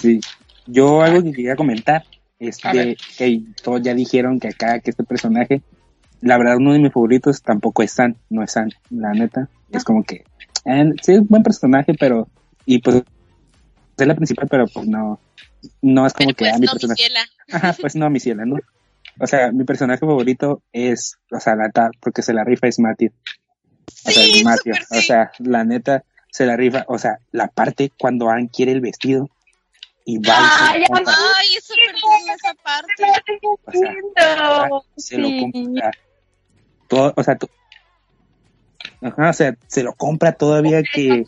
Sí. Yo algo que quería comentar es ver. que todos ya dijeron que acá, que este personaje, la verdad uno de mis favoritos tampoco es San, no es San, la neta. Es como que, eh, sí es un buen personaje, pero, y pues, es la principal, pero pues no, no es como Pero que, pues ah, mi no, personaje. Ajá, pues no, mi ciela, ¿no? O sea, mi personaje favorito es, o sea, la neta, porque se la rifa es Matthew. O sea, Sí, Matthew. súper O sea, la neta, se la rifa. O sea, la parte cuando Anne quiere el vestido y va y Ay, compra. Ay, es súper linda esa parte. O sea, lindo! se lo Sí. compra. Todo, o sea, Ajá, o sea, se lo compra todavía que,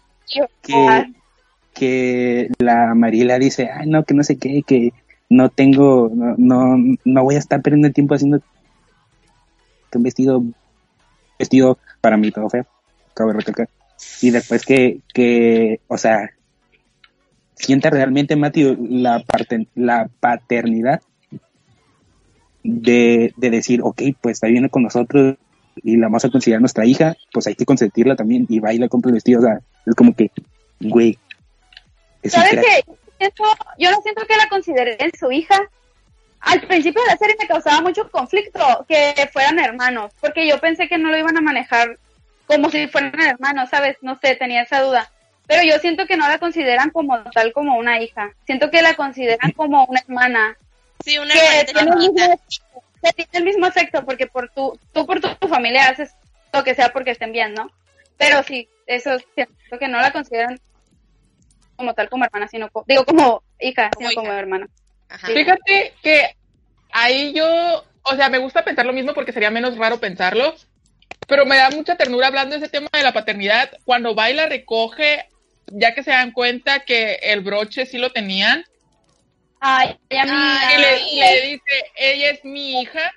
que, que la Mariela dice, ay, no, que no sé qué, que no tengo, no, no, no voy a estar perdiendo el tiempo haciendo un vestido, vestido para mí todo feo, recalcar. Y después que, que, o sea, sienta realmente Matthew la la paternidad de, de decir, ok, pues está bien con nosotros y la vamos a considerar nuestra hija, pues hay que consentirla también y va y le compra vestido, o sea, es como que, güey, ¿Sabes qué? Siento- yo no siento que la consideren su hija. Al principio de la serie me causaba mucho conflicto que fueran hermanos, porque yo pensé que no lo iban a manejar como si fueran hermanos, ¿sabes? No sé, tenía esa duda. Pero yo siento que no la consideran como tal como una hija. Siento que la consideran como una hermana. Sí, una Que tiene el mismo, que tiene el mismo afecto, porque por tu, tú por tu, tu familia haces lo que sea porque estén bien, ¿no? Pero sí, eso siento que no la consideran como tal como hermana, sino co- digo como hija, Como sino como hermana. Ajá. Fíjate que ahí yo, o sea, me gusta pensar lo mismo porque sería menos raro pensarlo, pero me da mucha ternura hablando de ese tema de la paternidad. Cuando va y la recoge, ya que se dan cuenta que el broche sí lo tenían, Ay, y le, y le dice, ella es mi hija,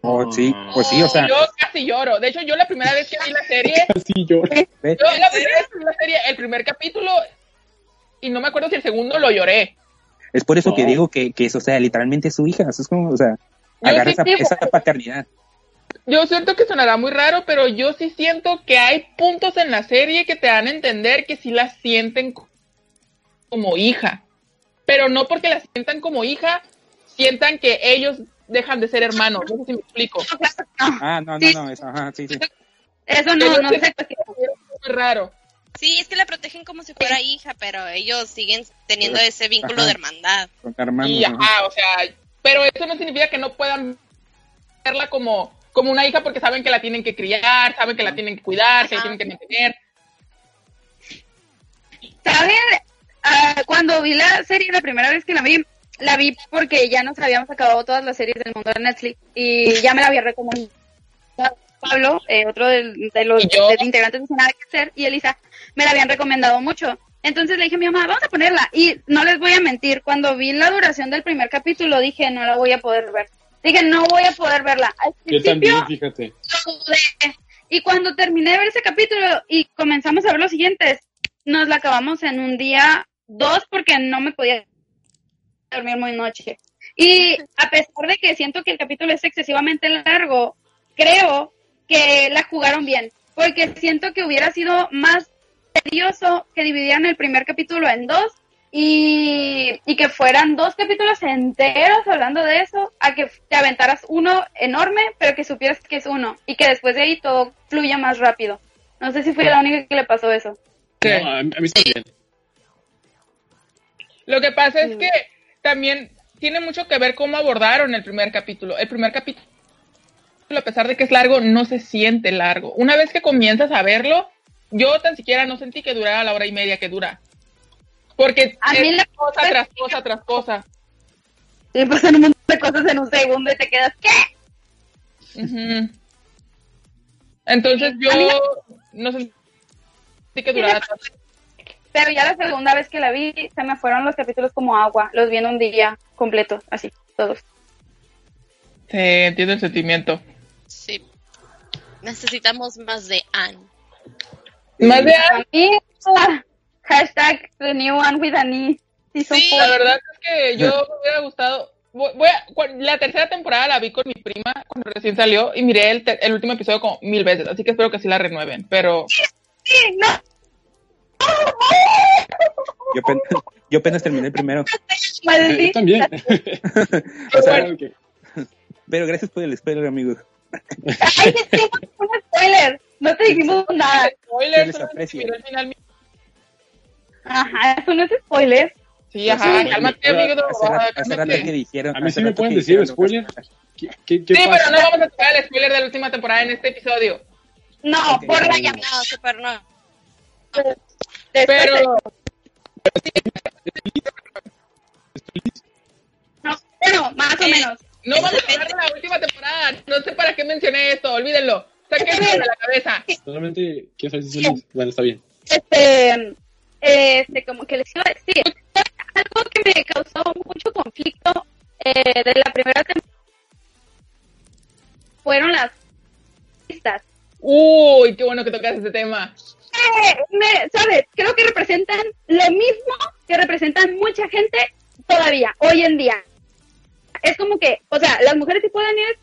Oh, sí, pues sí, o sea, yo casi lloro. De hecho, yo la primera vez que vi la serie, *laughs* yo. la primera vez que vi la serie, el primer capítulo, y no me acuerdo si el segundo lo lloré. es por eso que digo que, que es, o sea, literalmente es su hija, eso es como, o sea, Yo agarra sí esa, esa paternidad. Yo siento que sonará muy raro, pero yo sí siento que hay puntos en la serie que te dan a entender que sí la sienten co- como hija. Pero no porque la sientan como hija, sientan que ellos dejan de ser hermanos. No sé si me explico. *laughs* Ah, no, no, Sí. no, eso, ajá, sí, sí. Eso no, no sé. Es raro. Sí, es que la protegen como si fuera hija, pero ellos siguen teniendo ese vínculo Ajá. de hermandad. Con hermanos. Y ajá. o sea, pero eso no significa que no puedan verla como, como una hija porque saben que la tienen que criar, saben que la tienen que cuidar, que la tienen que mantener. ¿Saben? Ah, cuando vi la serie, la primera vez que la vi, la vi porque ya nos habíamos acabado todas las series del mundo de Netflix y ya me la había recomendado Pablo, eh, otro de, los integrantes de Nada que Hacer, y Elisa me la habían recomendado mucho. Entonces le dije a mi mamá, vamos a ponerla. Y no les voy a mentir, cuando vi la duración del primer capítulo dije, no la voy a poder ver. Dije, no voy a poder verla. Al Yo también, fíjate. Y cuando terminé de ver ese capítulo y comenzamos a ver los siguientes, nos la acabamos en un día, dos, porque no me podía dormir muy noche. Y a pesar de que siento que el capítulo es excesivamente largo, creo que la jugaron bien, porque siento que hubiera sido más tedioso que dividieran el primer capítulo en dos y, y que fueran dos capítulos enteros hablando de eso, a que te aventaras uno enorme, pero que supieras que es uno y que después de ahí todo fluya más rápido. No sé si fui la única que le pasó eso. Sí. No, a, mí también. Lo que pasa es que también tiene mucho que ver cómo abordaron el primer capítulo. El primer capítulo, a pesar de que es largo, no se siente largo. Una vez que comienzas a verlo, yo tan siquiera no sentí que durara la hora y media que dura. Porque A mí la- cosa tras cosa tras cosa. Pasan un montón de cosas en un segundo y te quedas, ¿qué? Entonces yo no sentí que durara tanto. Pero ya la segunda vez que la vi, se me fueron los capítulos como agua. Los vi en un día completo, así, todos. Sí, entiendo el sentimiento. Sí. Necesitamos más de Anne. Más de ah, hashtag the new one with an E. Season Sí, four. la verdad es que yo me hubiera gustado. voy- voy a- la tercera temporada la vi con mi prima cuando recién salió y miré el, el último episodio como mil veces, así que espero que sí la renueven. Pero Sí, no. Yo, apen- yo apenas terminé el primero. Yo también. *laughs* O sea, Claro que- pero gracias por el spoiler, amigos. Ay, te un spoiler. No te dijimos nada. spoiler, miré el final. Ajá, eso no es spoiler. Sí, ajá, Sí, cálmate, amigo. Hace rato, hace rato cálmate. que dijeron. A mí sí me pueden decir dijeron, spoiler. ¿Qué, qué, qué Sí, pasa? pero no vamos a tocar el spoiler de la última temporada en este episodio. No, Ok. por la llamada. Super no. Pero No, bueno, más o Eh, menos. no vamos a hablar de la última temporada. No sé para qué mencioné esto, olvídenlo. Sáquenlo de la cabeza. Solamente quiero saber si es feliz. Bueno, está bien. Este, este, como que les iba a decir, algo que me causó mucho conflicto eh, de la primera temporada fueron las pistas. Uy, qué bueno que tocas ese tema. Eh, me, ¿Sabes? Creo que representan lo mismo que representan mucha gente todavía, hoy en día. Es como que, o sea, las mujeres sí pueden ir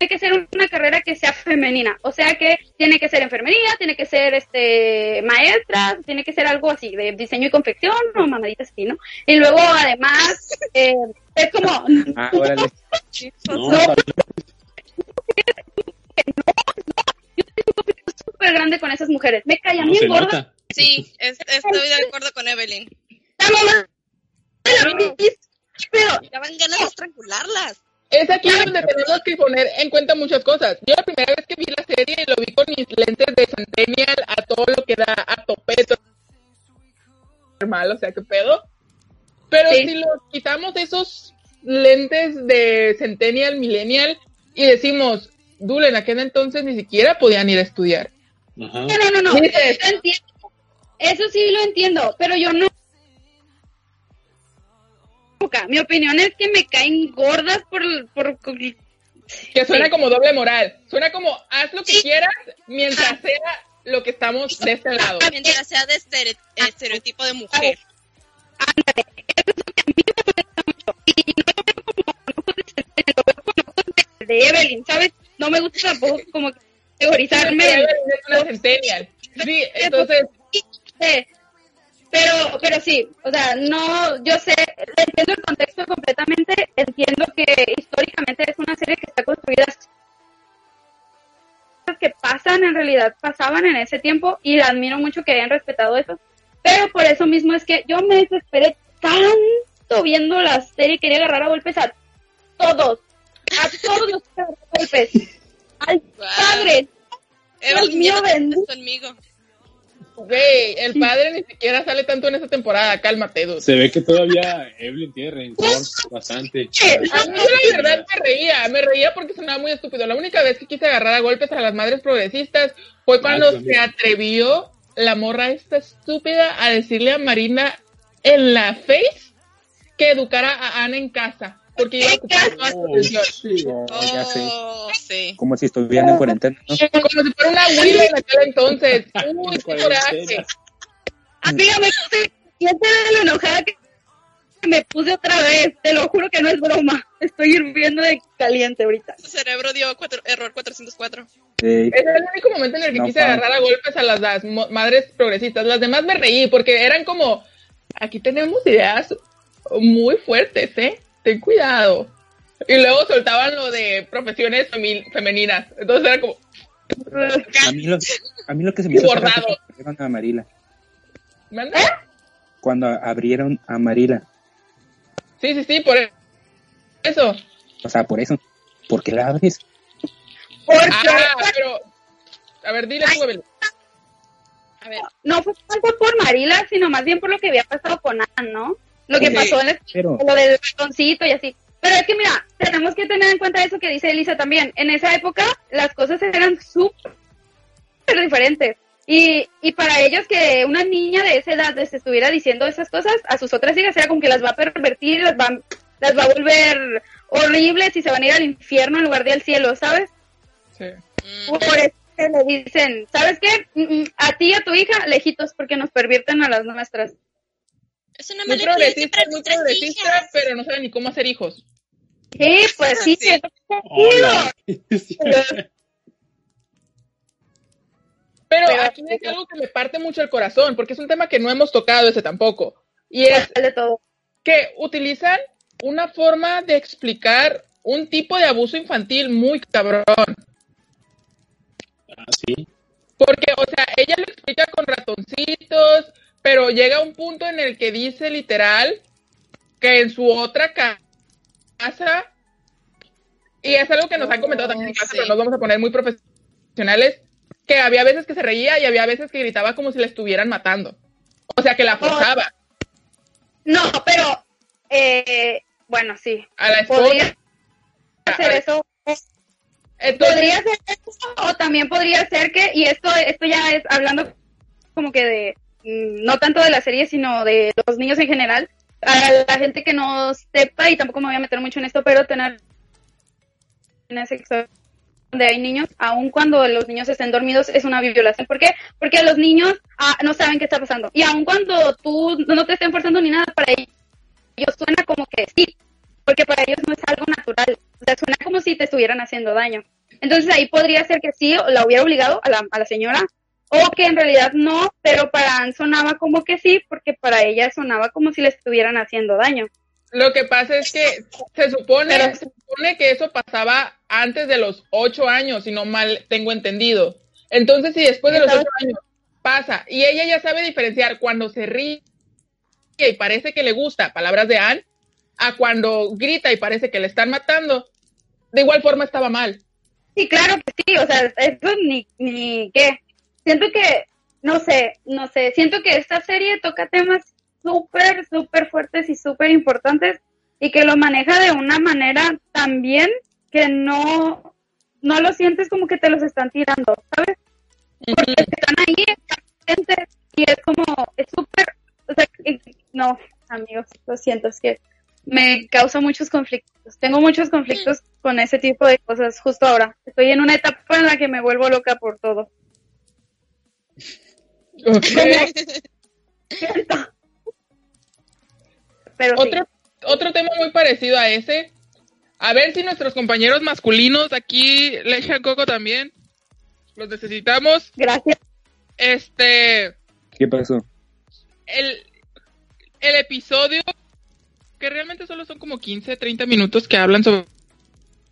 tiene que ser una carrera que sea femenina, o sea que tiene que ser enfermería, tiene que ser este maestra, tiene que ser algo así de diseño y confección o mamaditas así, ¿no? Y luego además eh, es como Ah, órale. No, No. Bien. súper grande con esas mujeres, me callan bien nota. Sí, es- estoy de acuerdo con Evelyn. la mamá pero Ya van ganas de estrangularlas. Es aquí donde tenemos que poner en cuenta muchas cosas. Yo la primera vez que vi la serie lo vi con mis lentes de Centennial a todo lo que da a topeto. Normal, o sea, ¿qué pedo? Pero Sí. si los quitamos esos lentes de Centennial, Millennial y decimos, Dule, en aquel entonces ni siquiera podían ir a estudiar. Ajá. No, no, no, no. Eso lo entiendo. Eso sí lo entiendo, pero yo no. Mi opinión es que me caen gordas por, por Que suena Sí. como doble moral. Suena como, haz lo que quieras mientras sea lo que estamos de este lado. Mientras sea de estere- estereotipo de mujer. De Evelyn, ¿sabes? No me gusta tampoco como categorizarme. Evelyn es una Centennial. Sí, entonces. Pero, pero sí, o sea, no, yo sé, entiendo el contexto completamente, entiendo que históricamente es una serie que está construida que pasan en realidad pasaban en ese tiempo y admiro mucho que hayan respetado eso pero por eso mismo es que yo me desesperé tanto viendo la serie quería agarrar a golpes a todos a todos los golpes al Wow. padre mío, te bendito. metas conmigo. Güey, el padre ni siquiera sale tanto en esta temporada, cálmate, dude. Se ve que todavía Evelyn tiene rencor bastante. A mí la verdad me reía, me reía porque sonaba muy estúpido. La única vez que quise agarrar a golpes a las madres progresistas fue cuando Ah, también. se atrevió la morra esta estúpida a decirle a Marina en la face que educara a Ana en casa. Porque iba a ocupar toda su Oh, atención. sí. Oh, ya sé. Oh, sí. Como si estuvieran en cuarentena, ¿no? Como si fuera una Willy en aquel entonces. *laughs* Uy, qué coraje. Amiga, me puse de lo enojada que me puse otra vez. Te lo juro que no es broma. Estoy hirviendo de caliente ahorita. Su cerebro dio cuatro- error 404. Eh, Ese es el único momento en el que No, quise agarrar a golpes a las, las mo- madres progresistas. Las demás me reí porque eran como, aquí tenemos ideas muy fuertes, ¿eh? Ten cuidado. Y luego soltaban lo de profesiones femeninas. Entonces era como, a, mí lo, a mí lo que se me hizo Bordado. cuando abrieron a. Cuando abrieron a Marila. Sí, sí, sí, por eso. O sea, por eso. ¿Por qué la abres? Porque Ah, pero, a ver, dile tú, Evelyn. A ver, no fue tanto por Marila, sino más bien por lo que había pasado con Anne, ¿no? Lo que Sí. pasó en el Pero, lo del ratoncito y así. Pero es que mira, tenemos que tener en cuenta eso que dice Elisa también. En esa época las cosas eran súper diferentes. Y, y para ellos que una niña de esa edad les estuviera diciendo esas cosas, a sus otras hijas era como que las va a pervertir, las va, las va a volver horribles y se van a ir al infierno en lugar de al cielo, ¿sabes? Sí. Por eso que le dicen, ¿sabes qué? Mm, mm, A ti y a tu hija, lejitos, porque nos pervierten a las nuestras. Es una Muy mala progresista, para muy nuestras progresista, hijas. pero no sabe ni cómo hacer hijos. Sí, pues sí, Sí. es Hola. *laughs* Pero Pero- aquí hay algo que me parte mucho el corazón, porque es un tema que no hemos tocado ese tampoco. Y es de todo. que utilizan una forma de explicar un tipo de abuso infantil muy cabrón. Ah, sí. Porque, o sea, ella lo explica con ratoncitos, pero llega un punto en el que dice literal que en su otra ca- casa, y es algo que nos han comentado también en casa, sí. pero nos vamos a poner muy profesionales, que había veces que se reía y había veces que gritaba como si la estuvieran matando. O sea, que la forzaba No, pero, eh, bueno, sí. a la esposa. Podría hacer eso. Entonces, Podría ser eso, o también podría ser que, y esto, esto ya es hablando como que de, no tanto de la serie, sino de los niños en general, a la gente que no sepa, y tampoco me voy a meter mucho en esto, pero tener una sexual donde hay niños, aun cuando los niños estén dormidos, es una violación. ¿Por qué? Porque los niños ah, no saben qué está pasando. Y aun cuando tú no te estén forzando ni nada, para ellos suena como que sí, porque para ellos no es algo natural. O sea, suena como si te estuvieran haciendo daño. Entonces ahí podría ser que sí, la hubiera obligado a la, a la señora, o que en realidad no, pero para Anne sonaba como que sí, porque para ella sonaba como si le estuvieran haciendo daño. Lo que pasa es que se supone, Pero- se supone que eso pasaba antes de los ocho años, si no mal tengo entendido. Entonces, si después de los ocho años pasa y ella ya sabe diferenciar cuando se ríe y parece que le gusta, palabras de Anne, a cuando grita y parece que le están matando, de igual forma estaba mal. Sí, claro que sí, o sea, eso ni, ni qué. Siento que, no sé, no sé, siento que esta serie toca temas súper, súper fuertes y súper importantes y que lo maneja de una manera también que no, no lo sientes como que te los están tirando, ¿sabes? Porque están ahí, están presentes, y es como, es súper, o sea, no, amigos, lo siento, es que me causa muchos conflictos. Tengo muchos conflictos con ese tipo de cosas justo ahora. Estoy en una etapa en la que me vuelvo loca por todo. Pero sí. Otro, otro tema muy parecido a ese. A ver si nuestros compañeros masculinos aquí le echan coco también. Los necesitamos. Gracias. Este, ¿qué pasó? el, el episodio, que realmente solo son como 15, 30 minutos que hablan sobre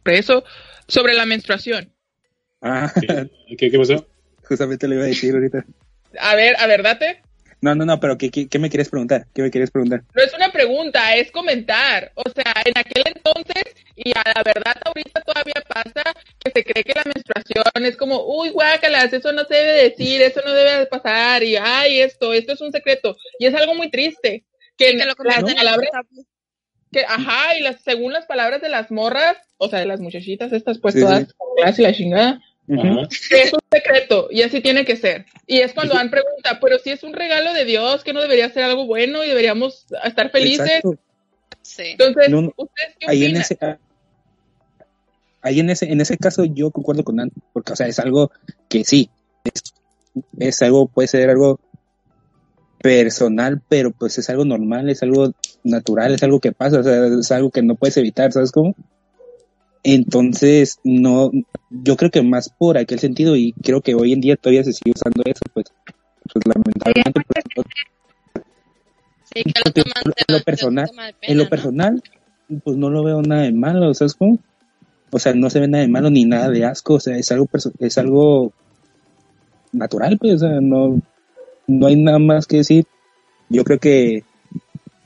eso, sobre la menstruación. Ah, ¿Qué, qué, qué pasó? Justamente le iba a decir ahorita. A ver, a ver, date. No, no, no, pero ¿qué, qué, qué me quieres preguntar? ¿Qué me quieres preguntar? No es una pregunta, es comentar. O sea, en aquel entonces, y a la verdad ahorita todavía pasa, que se cree que la menstruación es como, uy, guácalas, eso no se debe decir, eso no debe pasar, y ay, esto, esto es un secreto. Y es algo muy triste. Que, Que lo las palabras, que, ajá, y las, según las palabras de las morras, o sea, de las muchachitas estas, pues Sí, todas sí. y la chingada, Es un secreto y así tiene que ser. Y es cuando han pregunta, pero si es un regalo de Dios, que no debería ser algo bueno y deberíamos estar felices. Exacto. Sí. Entonces, No, no. ¿ustedes qué ahí en opinan? ese ah, ahí en ese en ese caso yo concuerdo con Nan porque o sea es algo que sí es, es algo puede ser algo personal pero pues es algo normal es algo natural es algo que pasa o sea es algo que no puedes evitar sabes cómo entonces no yo creo que más por aquel sentido y creo que hoy en día todavía se sigue usando eso pues, pues lamentablemente pues, Sí, que lo toman en lo personal- pena, en lo ¿no? personal, pues no lo veo nada de malo, ¿sabes cómo? O sea, no se ve nada de malo ni nada de asco, o sea, es algo es algo natural, pues, o sea, no, no hay nada más que decir. Yo creo que,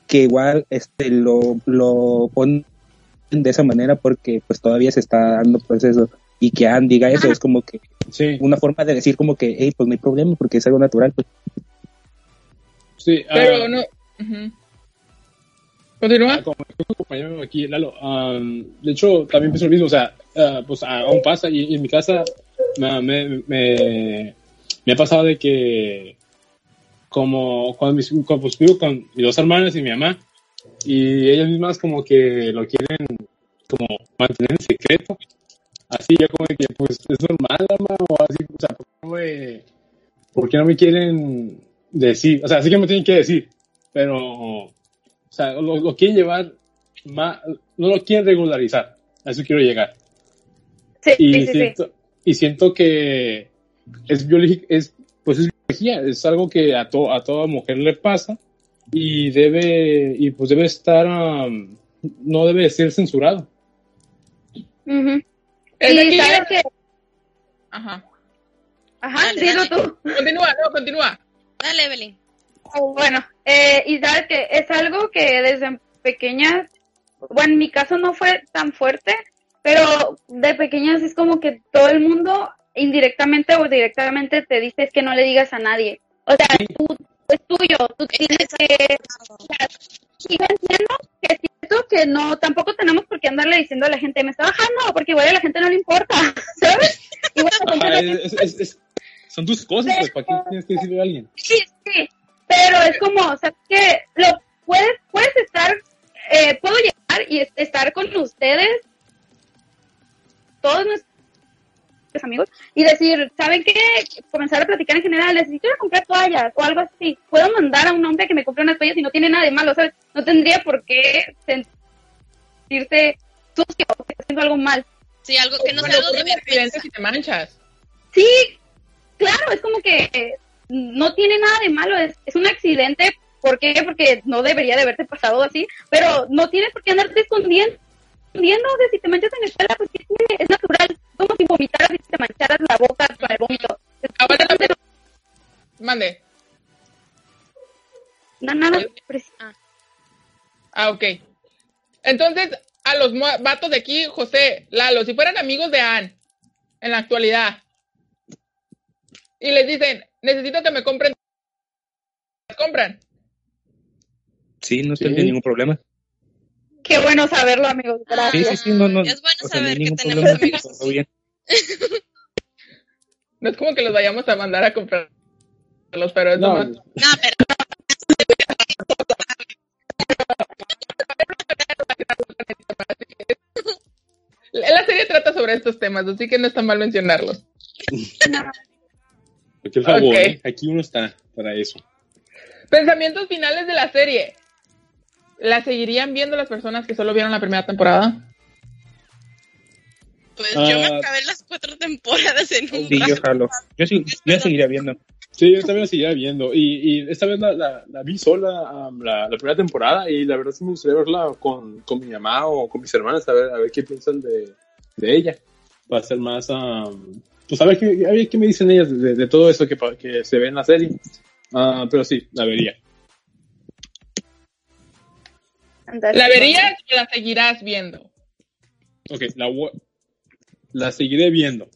que igual este lo, lo ponen de esa manera porque pues todavía se está dando proceso y que Ann diga eso es como que Sí, una forma de decir como que, hey, pues no hay problema porque es algo natural, pues. sí. ah, Pero no. Continúa. Ah, como compañero aquí, Lalo, am, de hecho, también pienso lo mismo, o sea, ah, pues aún pasa, y, y en mi casa me, me, me, me ha pasado de que, como cuando, mis, cuando, pues, vivo con mis dos hermanas y mi mamá, y ellas mismas como que lo quieren como mantener en secreto, así ya como que, pues, es normal, mamá, o así, o sea, ¿por qué no me, por qué no me quieren decir? O sea, sí que me tienen que decir, pero o sea, lo, lo quieren llevar más, no lo quieren regularizar. A eso quiero llegar. Sí, Y sí, sí, sí. siento, y siento que es es, pues es biología, es algo que a, to, a toda mujer le pasa y debe, y pues debe estar, um, no debe ser censurado. Y aquí- sabes que, Ajá. ajá, Dale, dilo dale. tú. Continúa, no, continúa. Dale, Evelyn. Oh, Bueno, eh, y sabes que es algo que desde pequeña, bueno, en mi caso no fue tan fuerte, pero de pequeñas es como que todo el mundo indirectamente o directamente te dice que no le digas a nadie. O sea, tú es tuyo, tú tienes que... y yo entiendo que es cierto que no, tampoco tenemos por qué andarle diciendo a la gente, me está bajando, porque igual a la gente no le importa, *laughs* ¿sabes? Igual a la gente Ajá, no le es- es- es- son tus cosas, pues, ¿para qué tienes que decirle a alguien? Sí, sí, pero es como, o sea, que lo puedes, puedes estar, eh, puedo llegar y es- estar con ustedes, todos nuestros amigos, y decir, ¿saben qué? Comenzar a platicar en general, necesito ir a comprar toallas o algo así. Puedo mandar a un hombre que me compre unas toallas y no tiene nada de malo, ¿sabes? No tendría por qué sentirse sucio o que haciendo algo mal. Sí, algo que no sea algo de vergüenza. y te manchas. Sí, claro, es como que no tiene nada de malo, es, es un accidente. ¿Por qué? Porque no debería de haberte pasado así, pero no tienes por qué andarte escondiendo. escondiendo, o sea, si te manchas en la escuela, pues Ah, ok. Entonces, a los vatos de aquí, José, Lalo, si fueran amigos de Ann en la actualidad y les dicen, necesito que me compren, ¿las compran? Sí, no Sí. tendría ningún problema. Qué bueno saberlo, amigos. Sí, Gracias. sí, sí, no, no. Es bueno o sea, no hay saber que tenemos problema, amigos todo así. bien. *laughs* No es como que los vayamos a mandar a comprarlos, pero es No, nomás- No, pero trata sobre estos temas, así que no está mal mencionarlos. favor. ¿eh? aquí uno está para eso. Pensamientos finales de la serie. ¿La seguirían viendo las personas que solo vieron la primera temporada? pues yo me Ah. acabé las cuatro temporadas en un Sí, yo jalo. Yo, sí, yo seguiría viendo. Sí, yo también la seguía viendo. Y, y esta vez la, la, la vi sola um, la, la primera temporada y la verdad sí me gustaría verla con, con mi mamá o con mis hermanas a ver, a ver qué piensan de, de ella. Para ser más... um, pues a ver qué, a ver qué me dicen ellas de, de todo eso que, se ve en la serie. Ah, pero sí, la vería. ¿La verías o la seguirás viendo? Ok, la, la seguiré viendo.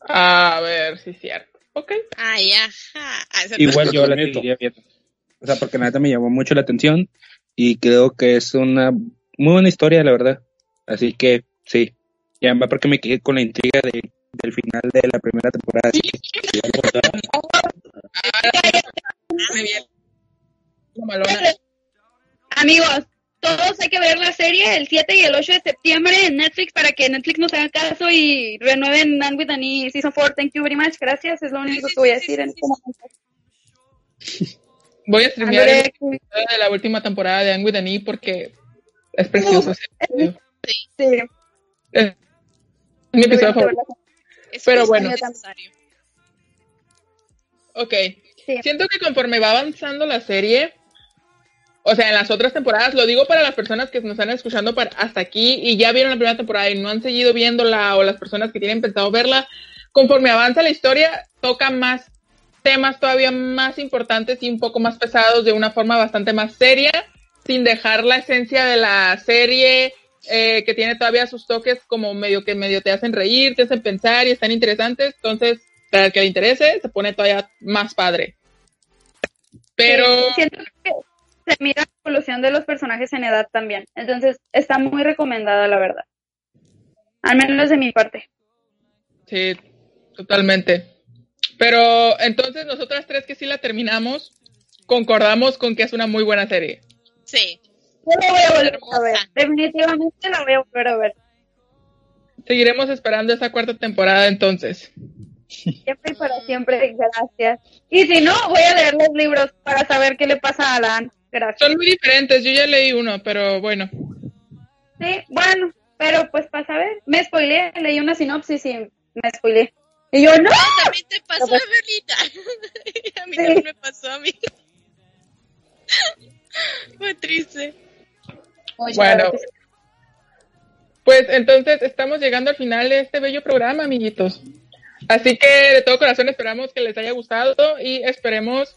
A ver, sí es cierto. Ok. Ay, ajá. Ah, Igual yo la seguiría viendo. O sea, porque la neta me llamó mucho la atención y creo que es una muy buena historia, la verdad. Así que sí. Y además porque me quedé con la intriga de, del final de la primera temporada. Así que Muy bien. Mamalona. Amigos, todos hay que ver la serie el 7 y el 8 de septiembre en Netflix para que Netflix nos haga caso y renueven Man with Annie Season 4. Thank you very much. Gracias. Es lo único sí, que voy a sí, decir sí, en sí, este momento. Voy a streamear el de la última temporada de Anne with an E porque es precioso. ese episodio. sí. Es mi episodio favorito. es pero bueno. necesario. Ok. Sí. Siento que conforme va avanzando la serie, o sea, en las otras temporadas, lo digo para las personas que nos están escuchando para, hasta aquí y ya vieron la primera temporada y no han seguido viéndola o las personas que tienen pensado verla, conforme avanza la historia, toca más temas todavía más importantes y un poco más pesados de una forma bastante más seria, sin dejar la esencia de la serie, eh, que tiene todavía sus toques como medio que medio te hacen reír, te hacen pensar y están interesantes. Entonces, para el que le interese, se pone todavía más padre. Pero, Sí, siento que se mira la evolución de los personajes en edad también. Entonces, está muy recomendada, la verdad. Al menos de mi parte. sí, totalmente. Pero entonces nosotras tres que sí la terminamos, concordamos con que es una muy buena serie. Sí. Yo la voy a volver a ver. Definitivamente la voy a volver a ver. Seguiremos esperando esa cuarta temporada entonces. Siempre y para siempre, gracias. Y si no, voy a leer los libros para saber qué le pasa a Alan. Gracias. Son muy diferentes, yo ya leí uno, pero bueno. Sí, bueno, pero pues para saber. Me spoileé, leí una sinopsis y me spoileé. Y yo, no. También te pasó, pues- Berlita. *laughs* a mí Sí. también me pasó a mí. *laughs* Fue triste. Bueno, pues entonces estamos llegando al final de este bello programa, amiguitos. Así que de todo corazón esperamos que les haya gustado y esperemos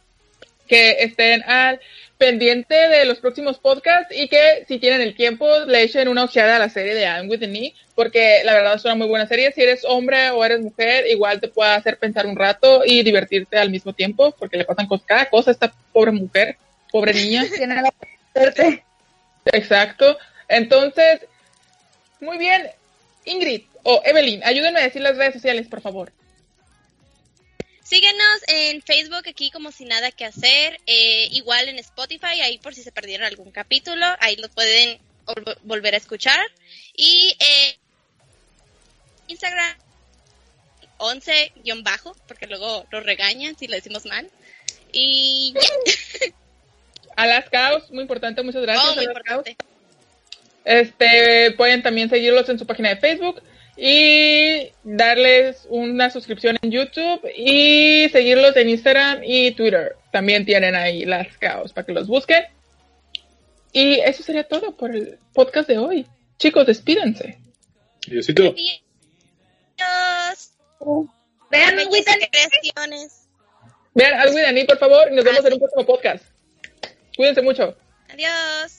que estén al pendiente de los próximos podcasts y que si tienen el tiempo le echen una ojeada a la serie de I'm with the Knee, porque la verdad es una muy buena serie. Si eres hombre o eres mujer, igual te puede hacer pensar un rato y divertirte al mismo tiempo, porque le pasan cosas, cada cosa a esta pobre mujer, pobre niña. *laughs* Tiene la suerte. Exacto. Entonces, muy bien. Ingrid o Evelyn, ayúdenme a decir las redes sociales, por favor. Síguenos en Facebook aquí como sin nada que hacer, eh, igual en Spotify, ahí por si se perdieron algún capítulo, ahí lo pueden vol- volver a escuchar. Y eh, Instagram 11-bajo, porque luego nos regañan si lo decimos mal. Y ya, *laughs* A las Caos, muy importante, muchas gracias. oh, muy importante. Este, pueden también seguirlos en su página de Facebook y darles una suscripción en YouTube y seguirlos en Instagram y Twitter. También tienen ahí las Caos para que los busquen. Y eso sería todo por el podcast de hoy. Chicos, despídense. Diosito. Adiós. Vean, Witan. creaciones. Vean algo de por favor, y nos vemos en un próximo podcast. Cuídense mucho. Adiós.